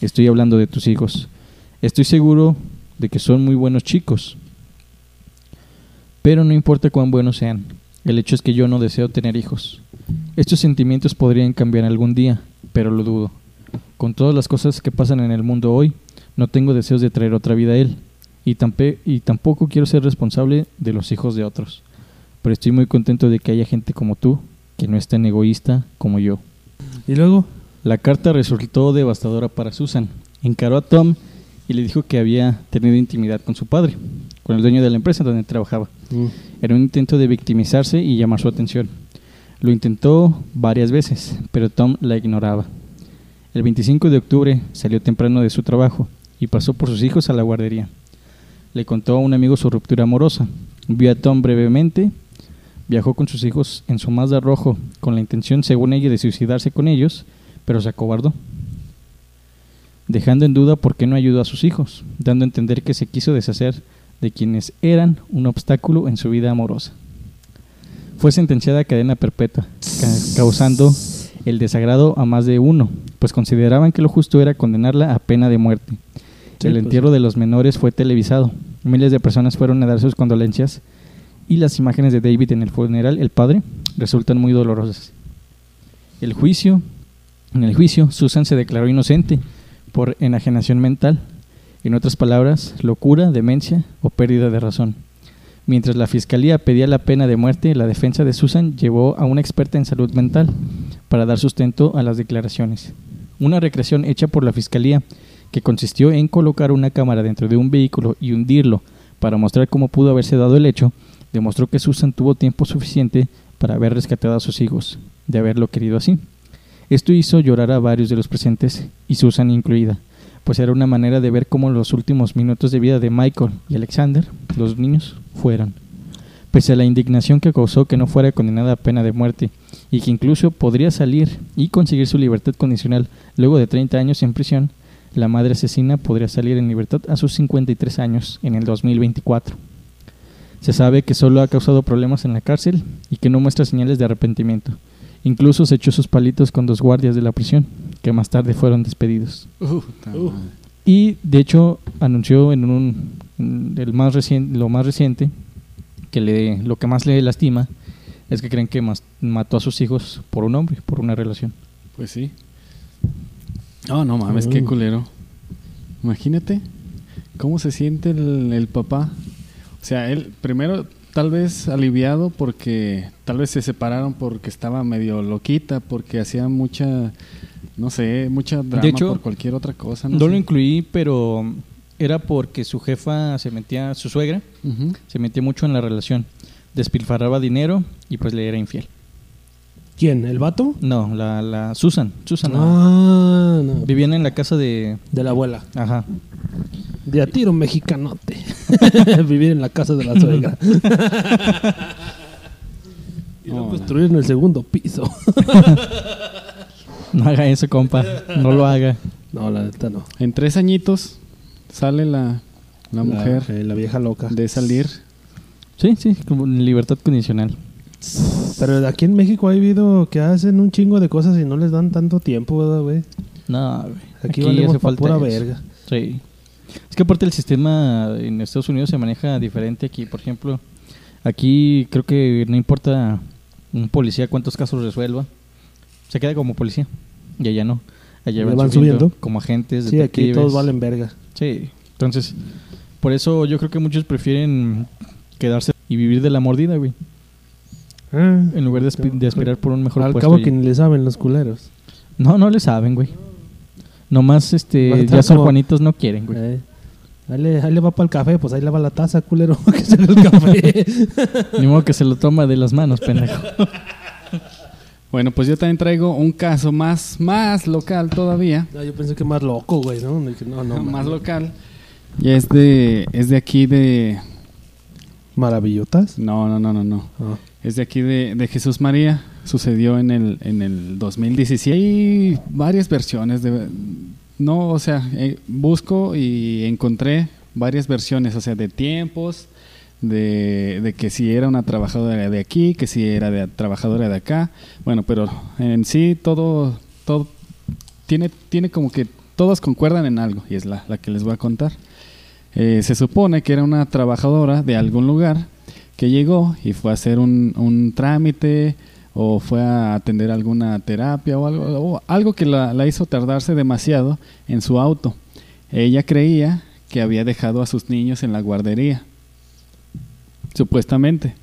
estoy hablando de tus hijos. Estoy seguro de que son muy buenos chicos, pero no importa cuán buenos sean, el hecho es que yo no deseo tener hijos. Estos sentimientos podrían cambiar algún día, pero lo dudo. Con todas las cosas que pasan en el mundo hoy, no tengo deseos de traer otra vida a él, y, tampe- y tampoco quiero ser responsable de los hijos de otros. Pero estoy muy contento de que haya gente como tú, que no es tan egoísta como yo. ¿Y luego? La carta resultó devastadora para Susan. Encaró a Tom y le dijo que había tenido intimidad con su padre, con el dueño de la empresa donde trabajaba. Era un intento de victimizarse y llamar su atención. Lo intentó varias veces, pero Tom la ignoraba. El 25 de octubre salió temprano de su trabajo y pasó por sus hijos a la guardería. Le contó a un amigo su ruptura amorosa. Vio a Tom brevemente, viajó con sus hijos en su Mazda rojo con la intención, según ella, de suicidarse con ellos, pero se acobardó, dejando en duda por qué no ayudó a sus hijos, dando a entender que se quiso deshacer de quienes eran un obstáculo en su vida amorosa. Fue sentenciada a cadena perpetua, ca- causando el desagrado a más de uno, pues consideraban que lo justo era condenarla a pena de muerte. Sí, el pues. entierro de los menores fue televisado. Miles de personas fueron a dar sus condolencias y las imágenes de David en el funeral, el padre, resultan muy dolorosas. El juicio, en el juicio, Susan se declaró inocente por enajenación mental, en otras palabras, locura, demencia o pérdida de razón. Mientras la fiscalía pedía la pena de muerte, la defensa de Susan llevó a una experta en salud mental para dar sustento a las declaraciones. Una recreación hecha por la fiscalía que consistió en colocar una cámara dentro de un vehículo y hundirlo para mostrar cómo pudo haberse dado el hecho, demostró que Susan tuvo tiempo suficiente para haber rescatado a sus hijos, de haberlo querido así. Esto hizo llorar a varios de los presentes, y Susan incluida, pues era una manera de ver cómo los últimos minutos de vida de Michael y Alexander, los niños, fueron. Pese a la indignación que causó que no fuera condenada a pena de muerte y que incluso podría salir y conseguir su libertad condicional luego de 30 años en prisión, la madre asesina podría salir en libertad a sus 53 años en el 2024. Se sabe que solo ha causado problemas en la cárcel y que no muestra señales de arrepentimiento. Incluso se echó sus palitos con dos guardias de la prisión, que más tarde fueron despedidos. Y de hecho anunció en un en el más reciente, lo más reciente que le, lo que más le lastima es que creen que mas- mató a sus hijos por un hombre, por una relación. Pues sí. Oh, no mames, qué Mm. culero. Imagínate cómo se siente el, el papá. O sea, él primero tal vez aliviado porque tal vez se separaron porque estaba medio loquita, porque hacía mucha, no sé, mucha drama De hecho, por cualquier otra cosa. No, No, lo incluí, pero era porque su jefa se metía, su suegra, se metía mucho en la relación. Despilfarraba dinero y pues le era infiel. ¿Quién? ¿El vato? No, la, la Susan. Susan. la- Ah, no. Vivían en la casa de... De la abuela. Ajá. De a tiro mexicanote. <laughs> <laughs> Vivir en la casa de la <laughs> suegra. y no Hola. construir en el segundo piso. No haga eso, compa. No lo haga. no, la neta no. En tres añitos sale la, la mujer eh, la vieja loca. de salir. Sí, sí, como libertad condicional. Pero aquí en México ha habido que hacen un chingo de cosas y no les dan tanto tiempo, ¿verdad, güey? No, güey. Aquí, valemos pa' pura eso. verga. Sí. Es que aparte el sistema en Estados Unidos se maneja diferente aquí. Por ejemplo, aquí creo que no importa un policía cuántos casos resuelva. Se queda como policía. Y allá no. Allá ¿Le van, van subiendo, subiendo? como agentes, Sí, aquí todos valen verga. Sí. Entonces, por eso yo creo que muchos prefieren quedarse y vivir de la mordida, güey. En lugar de, aspi- de aspirar por un mejor Al puesto. cabo y- que ni le saben los culeros. No, no le saben, güey. Nomás, este, ya San como- Juanitos no quieren, güey. Eh, Ahí le, ahí le va para el café, pues ahí le va la taza, culero, <laughs> que se el <laughs> café. Ni modo que se lo toma de las manos, pendejo. <laughs> Bueno, pues yo también traigo un caso más, más local todavía. No, yo pensé que más loco, güey, ¿no? No, no, más local. Y es de, es de aquí de... ¿Maravillotas? No, no, no, no, no. Ah. Es de aquí de, de Jesús María. Sucedió en el, en el 2016. Hay varias versiones. De, no, o sea, eh, busco y encontré varias versiones, o sea, de tiempos, de, de que si era una trabajadora de aquí, que si era de trabajadora de acá. Bueno, pero en sí todo, todo tiene, tiene como que todos concuerdan en algo y es la, la que les voy a contar. Eh, se supone que era una trabajadora de algún lugar que llegó y fue a hacer un, un trámite o fue a atender alguna terapia o algo, o algo que la, hizo tardarse demasiado en su auto. Ella creía que había dejado a sus niños en la guardería, supuestamente.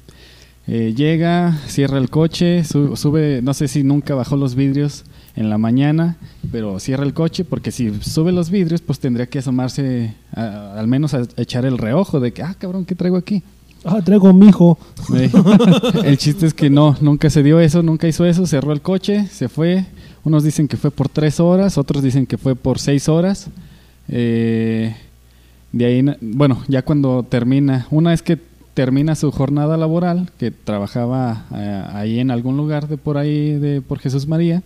Eh, llega, cierra el coche, su- sube, no sé si nunca bajó los vidrios en la mañana, pero cierra el coche porque si sube los vidrios, pues tendría que asomarse al menos a echar el reojo de que, ah, cabrón, ¿qué traigo aquí? Ah, traigo a mi hijo. <laughs> El chiste es que no, nunca se dio eso, nunca hizo eso, cerró el coche, se fue. Unos dicen que fue por tres horas, otros dicen que fue por seis horas. Eh, de ahí, bueno, ya cuando termina, una vez que termina su jornada laboral, que trabajaba eh, ahí en algún lugar de por ahí, de por Jesús María,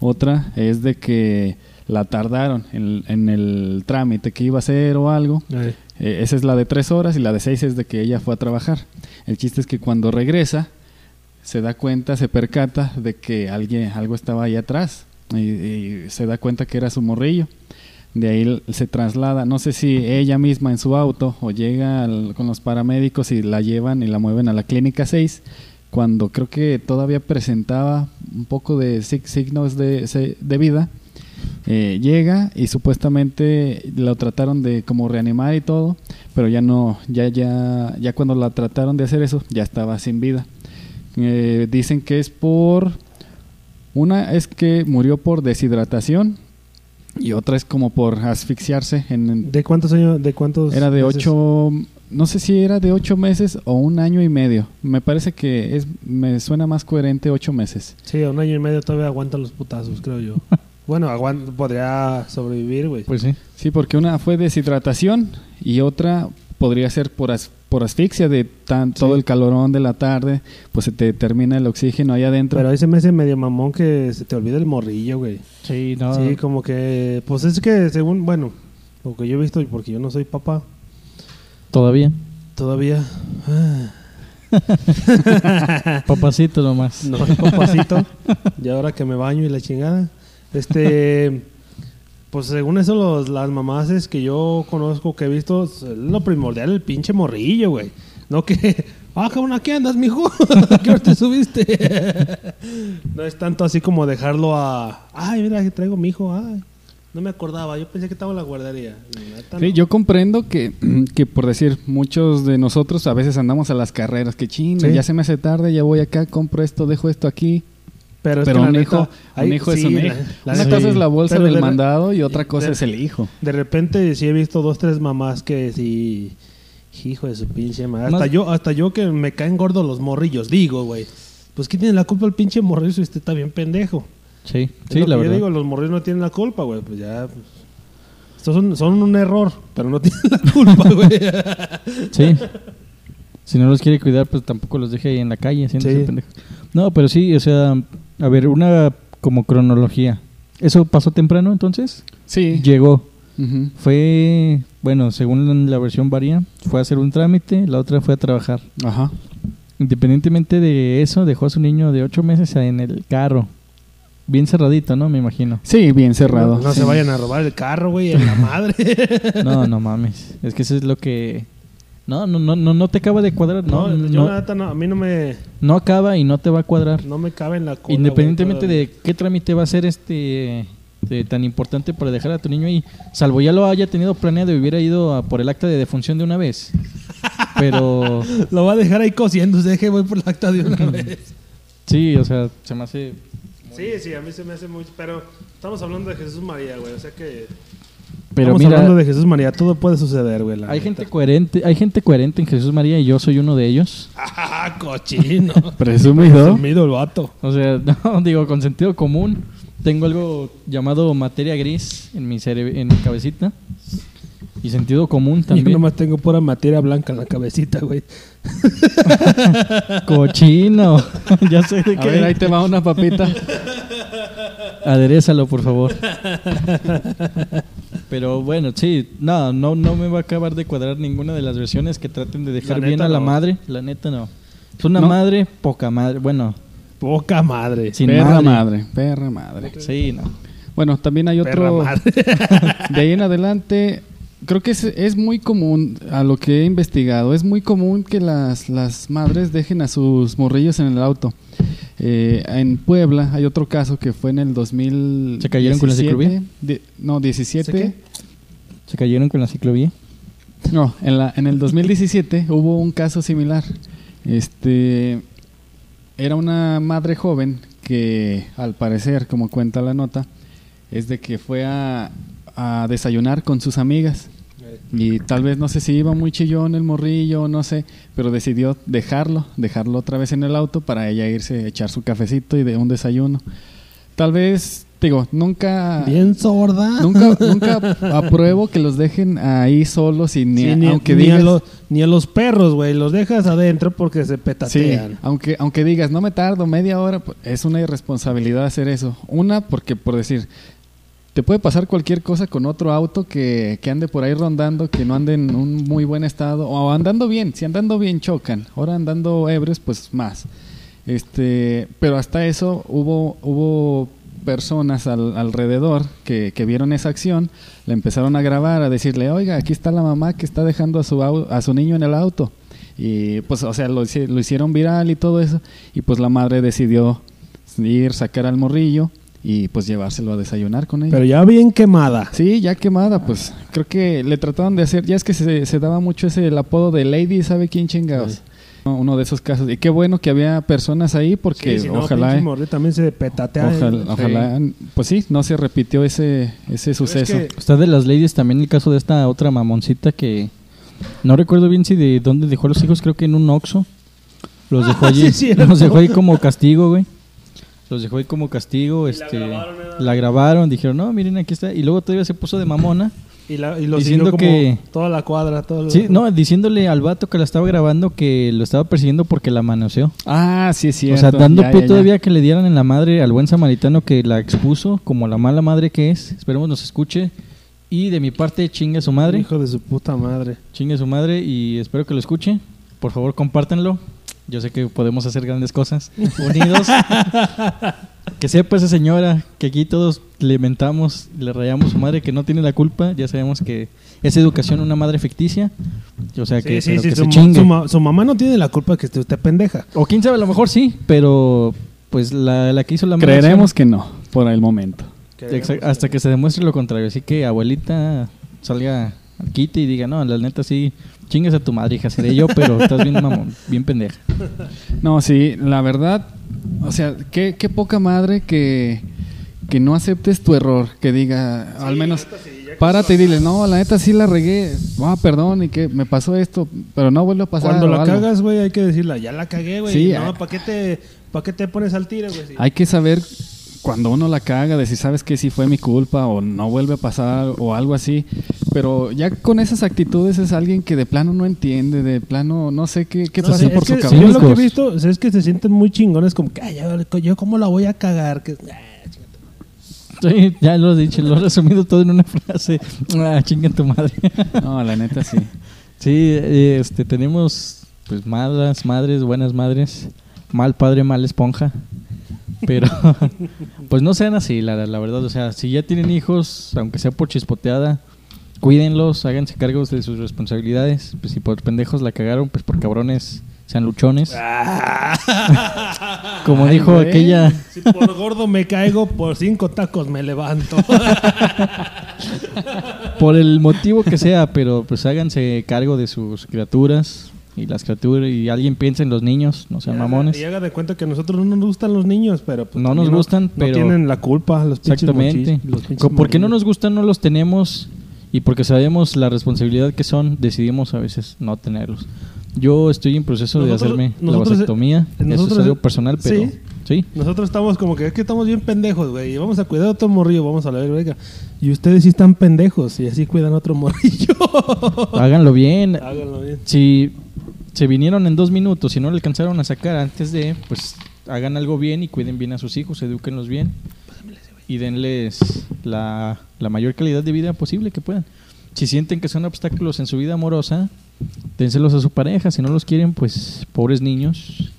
otra es de que la tardaron en, en el trámite que iba a hacer o algo. Eh, Eh, esa es la de tres horas y la de seis es de que ella fue a trabajar. El chiste es que cuando regresa se da cuenta, se percata de que alguien, algo estaba ahí atrás y, se da cuenta que era su morrillo. De ahí se traslada, no sé si ella misma en su auto o llega con los paramédicos y la llevan y la mueven a la clínica 6 cuando creo que todavía presentaba un poco de sig- signos de, de vida. Eh, llega y supuestamente lo trataron de como reanimar y todo, pero ya no, ya, ya, ya cuando la trataron de hacer eso, ya estaba sin vida. Eh, dicen que es por, una es que murió por deshidratación y otra es como por asfixiarse. En, ¿De cuántos años? ¿De cuántos? era de meses? ocho, no sé si era de ocho meses o un año y medio. Me parece que es, me suena más coherente ocho meses. Sí, un año y medio todavía aguantan los putazos, creo yo. <laughs> bueno, aguanta, podría sobrevivir, güey. Pues sí. Sí, porque una fue deshidratación y otra podría ser por, as- por asfixia de tan, todo el calorón de la tarde, pues se te termina el oxígeno ahí adentro. Pero ahí se me hace medio mamón que se te olvida el morrillo, güey. Sí, no. Sí, como que, pues es que según, bueno, lo que yo he visto y porque yo no soy papá, Todavía. todavía, ah, <laughs> Papacito nomás. no papacito, y ahora que me baño y la chingada, este, pues según eso los, las mamás es que yo conozco, que he visto, es lo primordial el pinche morrillo, güey. No que, <laughs> ah, cabrón, aquí andas, mijo, <laughs> ¿qué hora te subiste? <laughs> no es tanto así como dejarlo a, ay, mira, que traigo mi hijo, ay. No me acordaba, yo pensé que estaba en la guardería. Sí, no. yo comprendo que, <clears throat> que, por decir, muchos de nosotros a veces andamos a las carreras, que ching, Sí. ya se me hace tarde, ya voy acá, compro esto, dejo esto aquí. Pero, es Pero que la un neta, hijo, un hay- hijo es sí, un la- hijo. la Una cosa es la bolsa pero del de- mandado y otra cosa de- es el hijo. De repente sí he visto dos, tres mamás que sí... Hijo de su pinche madre. Hasta yo, hasta yo que me caen gordos los morrillos, digo, güey. Pues ¿quién tiene la culpa el pinche morrillo si usted está bien pendejo? Sí, Es sí, la que verdad. Yo digo, los morrillos no tienen la culpa, güey. Pues ya... pues, estos son, son un error, pero no <laughs> tienen la culpa, güey. <laughs> Sí. Si no los quiere cuidar, pues tampoco los deje ahí en la calle, haciéndose Sí. pendejos. No, pero sí, o sea, a ver, una como cronología. ¿Eso pasó temprano entonces? Sí. Llegó. Fue, bueno, según la versión varía, fue a hacer un trámite, la otra fue a trabajar. Ajá. Independientemente de eso, dejó a su niño de ocho meses en el carro. Bien cerradito, ¿no? Me imagino. Sí, bien cerrado. No, no sí. se vayan a robar el carro, güey, en la madre. <laughs> No, no <laughs> mames. Es que eso es lo que... No, no, no, no, no te acaba de cuadrar. No, No, no, yo la no, a mí no me, no acaba y no te va a cuadrar. no me cabe en la cola, Independientemente de qué trámite va a ser este de tan importante para dejar a tu niño ahí, salvo ya lo haya tenido planeado y hubiera ido a por el acta de defunción de una vez. <laughs> Pero. Lo va a dejar ahí cosiendo, se deje voy por la acta de una <laughs> vez. sí, o sea, se me hace Sí, sí, a mí se me hace muy... Pero estamos hablando de Jesús María, güey, o sea que... pero estamos mira, hablando de Jesús María, todo puede suceder, güey. hay neta. gente coherente, hay gente coherente en Jesús María y yo soy uno de ellos. <laughs> ¡Ah, cochino! <laughs> Presumido. Sumido el vato. O sea, <laughs> no, digo con sentido común. Tengo algo llamado materia gris en mi en mi cabecita. Y sentido común Yo también. nomás tengo pura materia blanca en la cabecita, güey. Cochino. ya sé de A qué. ver, ahí te va una papita. Aderezalo, por favor. Pero bueno, sí, no, no, no me va a acabar de cuadrar ninguna de las versiones que traten de dejar bien a la no. madre. La neta no. Es una No. madre, poca madre. Bueno, Poca madre. sin perra madre. madre. perra madre. Sí, no. Bueno, también hay Perra otro. madre. <laughs> De ahí en adelante, creo que es, es muy común, a lo que he investigado, es muy común que las, las madres dejen a sus morrillos en el auto. Eh, en Puebla hay otro caso que fue en el 2000. ¿Se cayeron con la ciclovía? no, 17. ¿Se cayeron con la ciclovía. No, en, la, en el 2017 <laughs> hubo un caso similar. Este era una madre joven que, al parecer, como cuenta la nota, es de que fue a, a desayunar con sus amigas. Y tal vez no sé si iba muy chillón el morrillo, no sé, pero decidió dejarlo, dejarlo otra vez en el auto para ella irse a echar su cafecito y de un desayuno. Tal vez, digo, nunca Bien sorda. Nunca, nunca <laughs> apruebo que los dejen ahí solos y ni, Sí, ni, aunque ni a los, ni a los perros, güey. Los dejas adentro porque se sí, petatean. aunque, aunque digas no me tardo media hora, pues, es una irresponsabilidad hacer eso. Una, porque por decir, te puede pasar cualquier cosa con otro auto que, que ande por ahí rondando, que no ande en un muy buen estado, o andando bien, si andando bien chocan, ahora andando ebrios, pues más. Este, pero hasta eso hubo, hubo personas al- alrededor que, que vieron esa acción, le empezaron a grabar, a decirle, oiga, aquí está la mamá que está dejando a su, a su niño en el auto. Y pues, o sea, lo, lo hicieron viral y todo eso. Y pues la madre decidió ir, sacar al morrillo y pues llevárselo a desayunar con ella. Pero ya bien quemada. Sí, ya quemada, pues creo que le trataron de hacer, ya es que se, se daba mucho ese el apodo de Lady, ¿sabe quién chingados? Uno de esos casos. Y qué bueno que había personas ahí porque Sí, si no, ojalá, morrillo también se petatea. ojalá, ojalá, pues sí, no se repitió ese, ese suceso. que- Está de las ladies también el caso de esta otra mamoncita que no recuerdo bien si de dónde dejó a los hijos, creo que en un Oxxo. Los dejó <laughs> Ah, allí, sí, los dejó ahí como castigo, güey. Los dejó ahí como castigo, este, la grabaron, dijeron, "No, miren, aquí está." Y luego todavía se puso de mamona. Y, la, y lo Diciendo como que- toda la cuadra. Todo Sí, no, diciéndole al vato que la estaba grabando que lo estaba persiguiendo porque la manoseó. Ah, sí es cierto. o sea, dando ya, pie ya, ya. todavía que le dieran en la madre al buen samaritano que la expuso como la mala madre que es. Esperemos nos escuche. Y de mi parte, chingue a su madre. Hijo de su puta madre. Chingue a su madre y espero que lo escuche. Por favor, compártanlo. Yo sé que podemos hacer grandes cosas unidos. <laughs> que sepa esa señora que aquí todos le mentamos, le rayamos a su madre que no tiene la culpa. Ya sabemos que es educación una madre ficticia. O sea, que, Sí, sí, sí. que Su, se ma- chingue. su ma- su mamá no tiene la culpa que esté usted pendeja. O quién sabe, a lo mejor sí, pero pues la, la que hizo la Creeremos que no, por el momento. hasta que se demuestre lo contrario. Así que abuelita salga al quite y diga, no, la neta sí, chingas a tu madre, hija, seré yo, pero estás bien mamón, bien pendeja. No, sí, la verdad, O sea, qué, qué poca madre que, que no aceptes tu error. Que diga, al menos, párate y dile, no, la neta sí la regué. Ah, perdón, y que me pasó esto, pero no vuelve a pasar. Cuando la algo". cagas, güey, hay que decirla, ya la cagué, güey. Sí, no. ¿para qué, te, ¿para qué te pones al tiro, güey? Sí. Hay que saber cuando uno la caga, de si sabes que sí fue mi culpa o no vuelve a pasar o algo así. Pero ya con esas actitudes es alguien que de plano no entiende, de plano no sé qué, qué No, pasa por es su que cabeza. Yo lo que he visto es que se sienten muy chingones, como que, "Ay, yo, yo cómo la voy a cagar. Que, ah. Sí, ya lo he dicho, lo he resumido todo en una frase. Ah, chinga tu madre. No, la neta sí. Sí, eh, este, tenemos pues malas madres, buenas madres, mal padre, mal esponja. Pero, <laughs> pues no sean así, la, la verdad. O sea, si ya tienen hijos, aunque sea por chispoteada, cuídenlos, háganse cargos de sus responsabilidades. Pues si por pendejos la cagaron, pues por cabrones sean luchones. <laughs> Como Ay, dijo güey. aquella, Si por gordo me caigo, por cinco tacos me levanto. <laughs> por el motivo que sea, pero pues háganse cargo de sus criaturas. Y las criaturas, y alguien piensa en los niños, no sean mamones. Y haga de cuenta que a nosotros no nos gustan los niños, pero pues No nos gustan, no pero- tienen la culpa los Exactamente. mochis- los Co- Porque no nos gustan, no los tenemos. Y porque sabemos la responsabilidad que son, decidimos a veces no tenerlos. Yo estoy en proceso de Nosotros- hacerme la nosotros- vasectomía. Eso nosotros- es algo personal, pero. ¿Sí? Sí. Nosotros estamos como que es que estamos bien pendejos, güey. Y vamos a cuidar a otro morrillo, vamos a la verga. Y ustedes sí están pendejos y así cuidan a otro morrillo. <laughs> Háganlo bien. Háganlo bien. Si se vinieron en dos minutos y no le alcanzaron a sacar antes de, pues hagan algo bien y cuiden bien a sus hijos, edúquenlos bien. Y denles la, la mayor calidad de vida posible que puedan. Si sienten que son obstáculos en su vida amorosa, dénselos a su pareja. Si no los quieren, pues pobres niños.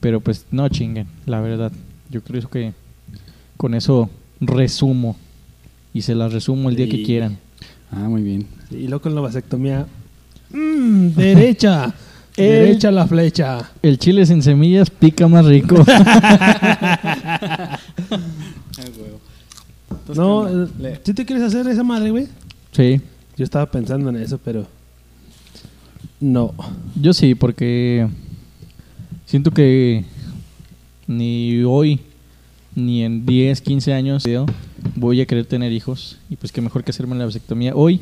Pero pues no chinguen, la verdad. Yo creo que con eso resumo. Y se las resumo el día que quieran. Ah, muy bien. Y luego con la vasectomía. Mmm, <laughs> derecha. <laughs> El- derecha la flecha. El chile sin semillas pica más rico. <laughs> No, eh, Le- ¿sí te quieres hacer esa madre, güey? sí. Yo estaba pensando en eso, pero. No. Yo sí, porque siento que ni hoy, ni en 10, 15 años voy a querer tener hijos. Y pues qué mejor que hacerme la vasectomía hoy.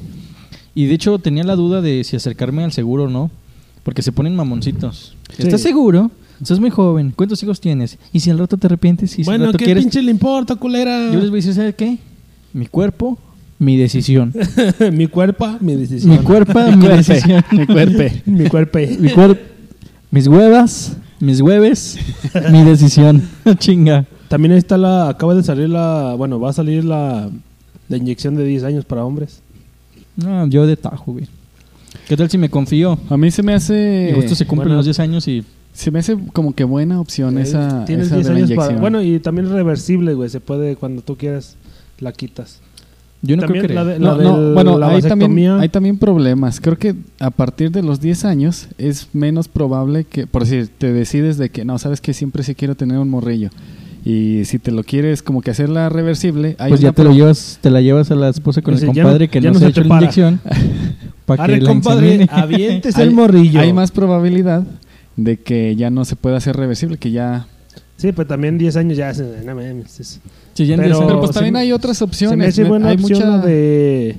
Y de hecho tenía la duda de si acercarme al seguro o no. Porque se ponen mamoncitos. Sí. ¿Estás seguro? Estás muy joven. ¿Cuántos hijos tienes? Y si al rato te arrepientes y si al bueno, rato ¿qué quieres... pinche le importa, culera? Yo les voy a decir, ¿sabes qué? Mi cuerpo, mi decisión. <laughs> mi cuerpo, mi decisión. mi cuerpo, mi decisión. <laughs> Mi cuerpo. <laughs> mi cuerpo. Mi cuerpo, mis huevas, mis hueves, mi decisión. Chinga. También ahí está la. Acaba de salir la. Bueno, va a salir la. La inyección de 10 años para hombres. No, yo de tajo, güey. ¿Qué tal si me confío? A mí se me hace... Y justo se cumplen bueno. los 10 años y... Se me hace como que buena opción esa, Tienes esa 10 de la años inyección. para. Bueno, y también reversible, güey. Se puede, cuando tú quieras, la quitas. Yo no También creo que... la de- No, la no, del- bueno, la hay también, vasectomía. hay también problemas. Creo que a partir de los 10 años es menos probable que, por decir, te decides de que no, sabes que siempre sí quiero tener un morrillo. Y si te lo quieres como que hacerla reversible, hay Pues ya una te, lo pro- llevas, te la llevas a la esposa con Dice, el ya compadre que ya no, no se ha hecho la para. inyección. <laughs> Para Arre, que la compadre, avientes <laughs> hay, el morrillo. hay más probabilidad de que ya no se pueda hacer reversible, que ya... Sí, pues también 10 años ya. se- No es- Sí, ya en Pero- 10 Pero pues también me- hay otras Se me opciones. hace buena hay opción mucha- de.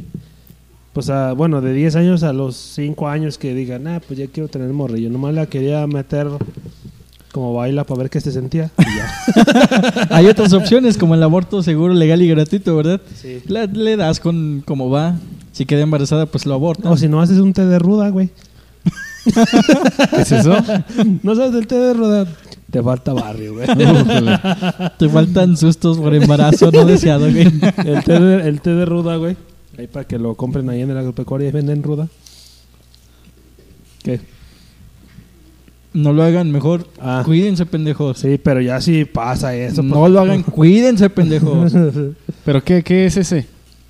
Pues a, bueno, de 10 años a los 5 años que digan, ah, pues ya quiero tener morrillo. Nomás la quería meter como baila para ver qué se sentía. Y ya. <laughs> Hay otras opciones como el aborto seguro, legal y gratuito, ¿verdad? Sí. La- le das con cómo va. Si queda embarazada, pues lo aborta. O si no haces un té de ruda, güey. ¿Qué es eso? No sabes del té de ruda. Te falta barrio, güey. Te faltan sustos por embarazo no deseado, güey. el, té de, el té de ruda, güey. Ahí para que lo compren ahí en el agropecuario y venden ruda. ¿Qué? No lo hagan mejor. Ah. Cuídense, pendejos. Sí, pero ya sí pasa eso. no pues- lo hagan. Cuídense, pendejos. <laughs> ¿Pero qué, qué es ese?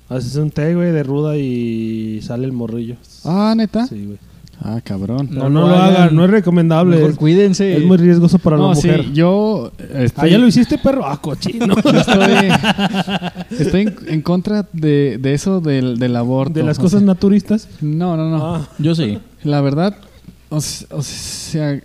Haces un té, güey, de ruda y sale el morrillo. Ah, ¿neta? Sí, güey. Ah, cabrón. No, no, lo hagan, no es recomendable. Mejor Es, cuídense. es muy riesgoso para no, la mujer. sí, yo estoy, Ah, ya lo hiciste, perro. Ah, cochino. yo estoy, <laughs> estoy en, en contra de, de eso del, del aborto. de las O cosas sea, naturistas. no, no, no. Ah, Yo sí. La verdad, o, sea,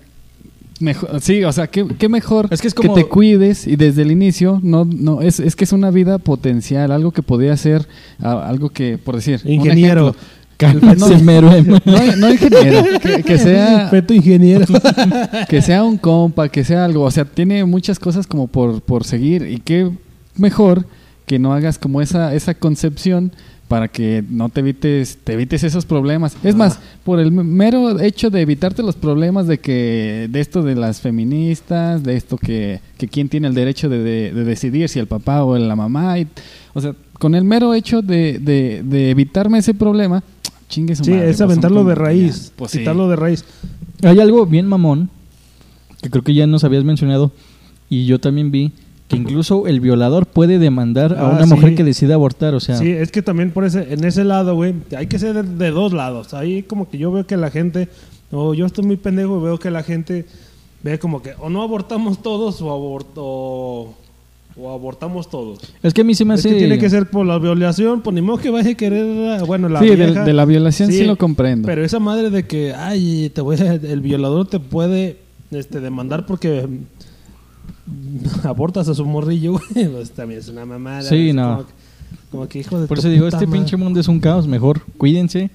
mejor, sí, o sea, ¿qué, qué mejor Es que es como- te cuides y desde el inicio, no, no, es, es que es una vida potencial, algo que podría ser, algo que, por decir, un Ingeniero. Cálmese, mero, no, no ingeniero, que, que <laughs> sea ingeniero. <laughs> que sea un compa, que sea algo, o sea, tiene muchas cosas como por, por seguir y qué mejor que no hagas como esa, esa concepción para que no te evites, te evites esos problemas. Es más, por el mero hecho de evitarte los problemas de que, de esto de las feministas, de esto que, que quién tiene el derecho de, de- de decidir, si el papá o la mamá, y- o sea, con el mero hecho de, de, de evitarme ese problema, chingue su Sí, madre, es pues, aventarlo son de raíz. pues sí. quitarlo de raíz. Hay algo bien mamón que creo que ya nos habías mencionado y yo también vi que incluso el violador puede demandar a Ah, una sí. mujer que decida abortar, o sea, Sí, es que también por ese, en ese lado, güey, hay que ser de, de dos lados. Ahí como que yo veo que la gente, o yo estoy muy pendejo y veo que la gente ve como que o no abortamos todos o, aborto, o abortamos todos. es que a mí se me Es hace que tiene que ser por la violación, pues ni modo que vaya a querer, a- bueno, la sí, de, vieja, de la violación sí, lo comprendo. Pero esa madre de que, ay, te voy a- el violador te puede este, demandar porque abortas a su morrillo, <laughs> güey, pues también es una mamada. Sí, es no. Como, que- como que hijo de Por eso digo, este madre. pinche mundo es un caos, mejor cuídense.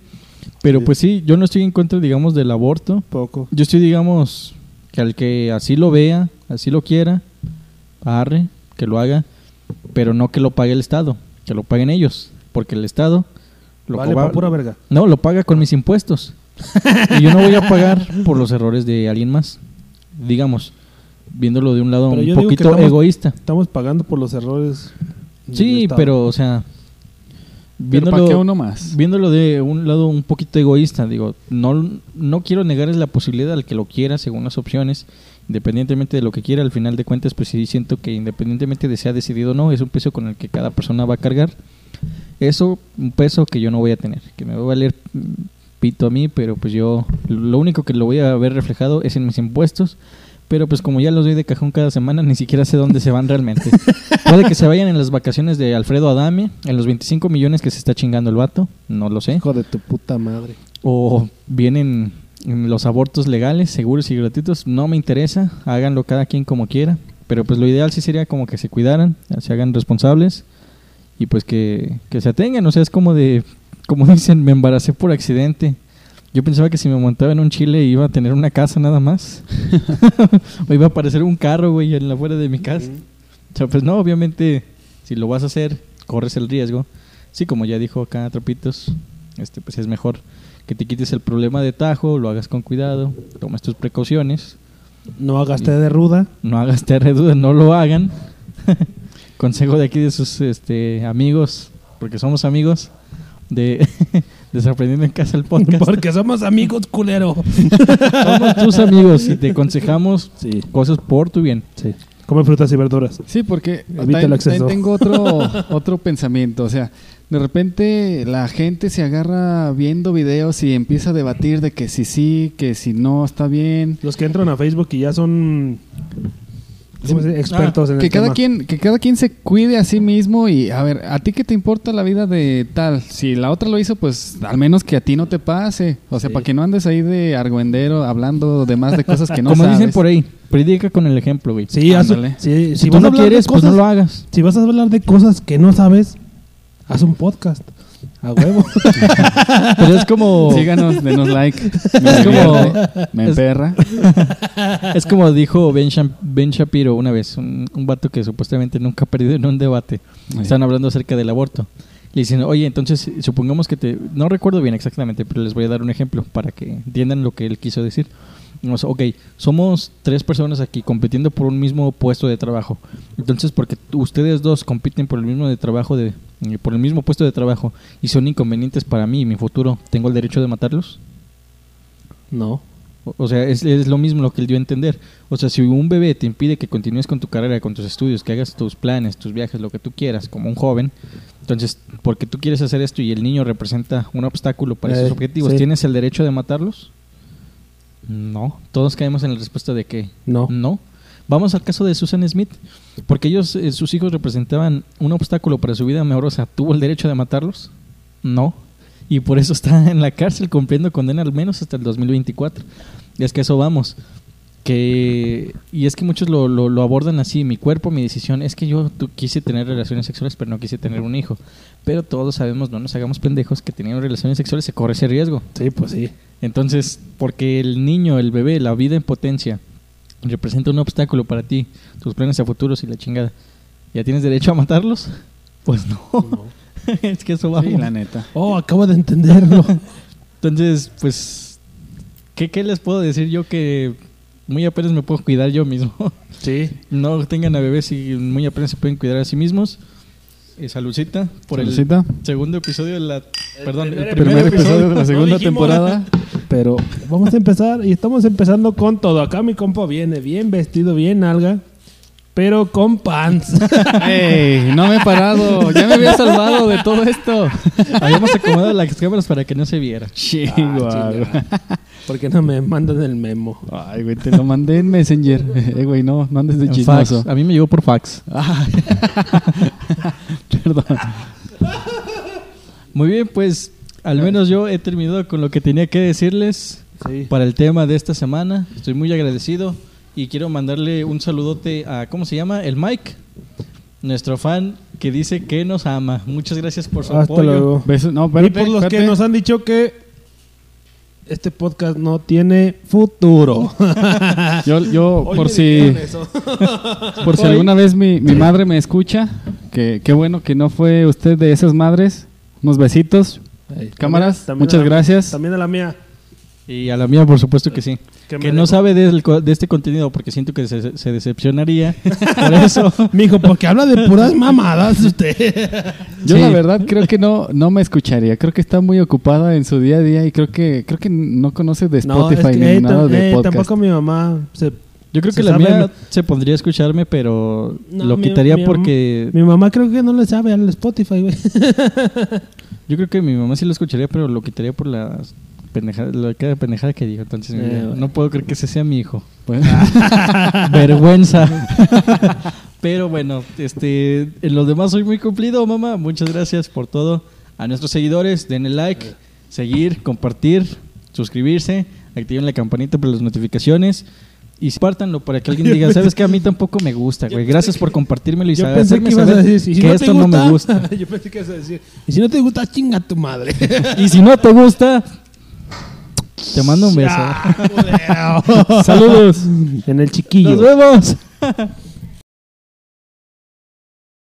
Pero pues sí, yo no estoy en contra, digamos, del aborto. Poco. Yo estoy, digamos, que al que así lo vea, así lo quiera, arre, que lo haga, pero no que lo pague el Estado, que lo paguen ellos, porque el Estado lo Vale, cobra- pa' pura verga. No, lo paga con mis impuestos. y yo no voy a pagar por los errores de alguien más. Digamos, viéndolo de un lado Pero un poquito estamos- egoísta. Estamos pagando por los errores. Sí, pero, o sea, Pero viéndolo, ¿para qué uno más? viéndolo de un lado un poquito egoísta, digo, no, no quiero negarles la posibilidad al que lo quiera según las opciones, independientemente de lo que quiera, al final de cuentas, pues sí siento que independientemente de sea decidido o no, es un peso con el que cada persona va a cargar. Eso, un peso que yo no voy a tener, que me va a valer pito a mí, pero pues yo lo único que lo voy a ver reflejado es en mis impuestos. Pero pues como ya los doy de cajón cada semana, ni siquiera sé dónde se van realmente. <laughs> Puede que se vayan en las vacaciones de Alfredo Adame, en los 25 millones que se está chingando el vato, no lo sé. Hijo de tu puta madre. O vienen en los abortos legales, seguros y gratuitos, no me interesa, háganlo cada quien como quiera. Pero pues lo ideal sí sería como que se cuidaran, se hagan responsables y pues que, que se atengan. O sea, es como de, como <laughs> dicen, me embaracé por accidente. Yo pensaba que si me montaba en un chile iba a tener una casa nada más. <laughs> <laughs> o iba a aparecer un carro, güey, en la fuera de mi casa. O sea, pues no, obviamente, si lo vas a hacer, corres el riesgo. Sí, como ya dijo acá Trapitos, este, pues es mejor que te quites el problema de tajo, lo hagas con cuidado, tomes tus precauciones, No hagas té de ruda. no hagas terreduda, no lo hagan. <laughs> Consejo de aquí de sus este, amigos, porque somos amigos de <laughs> Desaprendiendo en Casa el podcast. <laughs> Porque somos amigos, culero. somos tus amigos y te aconsejamos Sí, cosas por tu bien. sí. Come frutas y verduras. Sí, porque también tengo otro, otro pensamiento. O sea, de repente la gente se agarra viendo videos y empieza a debatir de que si sí, que si no está bien. Los que entran a Facebook y ya son ¿cómo se dice? expertos en Que el cada, tema. quien, que cada quien se cuide a sí mismo y a ver, ¿a ti qué te importa la vida de tal? Si la otra lo hizo, pues al menos que a ti no te pase. O sea, Sí. para que no andes ahí de argüendero hablando de más de cosas que no Como sabes. dicen por ahí, predica con el ejemplo, güey. Sí, Si, si, tú vas a no quieres, pues no cosas- lo hagas. Si vas a hablar de cosas que no sabes, haz un podcast. A huevo. <laughs> Pero es como... Síganos, denos like. Me, Es como- me es- emperra. <laughs> Es como dijo Ben, Ben Shapiro una vez, un, un vato que supuestamente nunca ha perdido en un debate. Están hablando acerca del aborto. Le dicen, oye, entonces supongamos que te... No recuerdo bien exactamente, pero les voy a dar un ejemplo para que entiendan lo que él quiso decir. Sea, ok, somos tres personas aquí compitiendo por un mismo puesto de trabajo. Entonces, porque ustedes dos compiten por el mismo de trabajo de, por el mismo puesto de trabajo y son inconvenientes para mí y mi futuro, ¿tengo el derecho de matarlos? No. O- O sea, es, es lo mismo lo que él dio a entender. O sea, si un bebé te impide que continúes con tu carrera, con tus estudios, que hagas tus planes, tus viajes, lo que tú quieras, como un joven, entonces, porque tú quieres hacer esto y el niño representa un obstáculo para Eh, esos objetivos, sí. ¿tienes el derecho de matarlos? No. Todos caemos en la respuesta de que No. no. Vamos al caso de Susan Smith, porque ellos, eh, sus hijos representaban un obstáculo para su vida amorosa. ¿Tuvo el derecho de matarlos? No. Y por eso está en la cárcel cumpliendo condena al menos hasta el 2024. Y es que eso vamos. que y es que muchos lo, lo, lo abordan así mi cuerpo mi decisión es que yo quise tener relaciones sexuales pero no quise tener un hijo pero todos sabemos no nos hagamos pendejos que teniendo relaciones sexuales se corre ese riesgo Sí, pues sí. entonces porque el niño el bebé la vida en potencia representa un obstáculo para ti tus planes a futuros y la chingada ya tienes derecho a matarlos <laughs> pues no, <laughs> es que eso va Sí, la neta. Oh, acabo de entenderlo. <laughs> entonces pues ¿qué, qué les puedo decir yo que muy apenas me puedo cuidar yo mismo sí. No tengan a bebés y muy apenas se pueden cuidar a sí mismos. Eh, saludcita por Saludcita. el segundo episodio de la... perdón, el primer primer, Primer episodio de la segunda temporada. Pero vamos a empezar y estamos empezando con todo. Acá mi compa viene bien vestido, bien alga, pero con pants. <laughs> ¡Ey! No me he parado. Ya me había salvado de todo esto. Habíamos acomodado las cámaras para que no se viera. Chihuahua. Porque no me mandan el memo. Ay, güey, te lo mandé en Messenger. Eh, güey, no, no andes de chismoso. fax. A mí me llegó por fax. <laughs> Perdón. Muy bien, pues al menos yo he terminado con lo que tenía que decirles Sí. para el tema de esta semana. Estoy muy agradecido y quiero mandarle un saludote a, ¿cómo se llama? El Mike, nuestro fan que dice que nos ama. Muchas gracias por su Hasta apoyo. luego. Besos- No, Y por los que nos han dicho que este podcast no tiene futuro. Yo, yo <laughs> Hoy <laughs> por si por si Hoy- alguna vez mi, mi madre me escucha, que qué bueno que no fue usted de esas madres. Unos besitos. Cámaras, también- muchas también a la- gracias. También a la mía. Y a la mía, por supuesto que sí. Que no dejó- sabe del co- de, este contenido porque siento que se, se decepcionaría. <laughs> Por eso. Mijo, porque habla de puras mamadas usted. Yo Sí. la verdad creo que no no me escucharía. Creo que está muy ocupada en su día a día y creo que creo que no conoce de No, Spotify es que, ni eh, nada de eh, podcast. tampoco mi mamá se Yo creo que la mía lo- se pondría a escucharme, pero No, lo mi- quitaría mi- porque. Mi mamá creo que no le sabe al Spotify, güey. Yo creo que mi mamá sí lo escucharía, pero lo quitaría por la pendejada, la cada pendejada que dijo. Entonces, Eh, no puedo creer que ese sea mi hijo. Pues, <laughs> <laughs> Vergüenza. <laughs> pero bueno, este, en los demás soy muy cumplido, mamá. Muchas gracias por todo. A nuestros seguidores, denle like, seguir, compartir, suscribirse, activen la campanita para las notificaciones. Y pártanlo para que alguien diga, ¿sabes qué? A mí tampoco me gusta, güey. Gracias por compartírmelo y saber- pensé que ibas a saber decir, si que no esto no me gusta. Yo pensé que ibas a decir, y si no te gusta, chinga tu madre. Y si no te gusta, te mando un beso. Ah. <laughs> Saludos. en el chiquillo. Nos vemos. <laughs>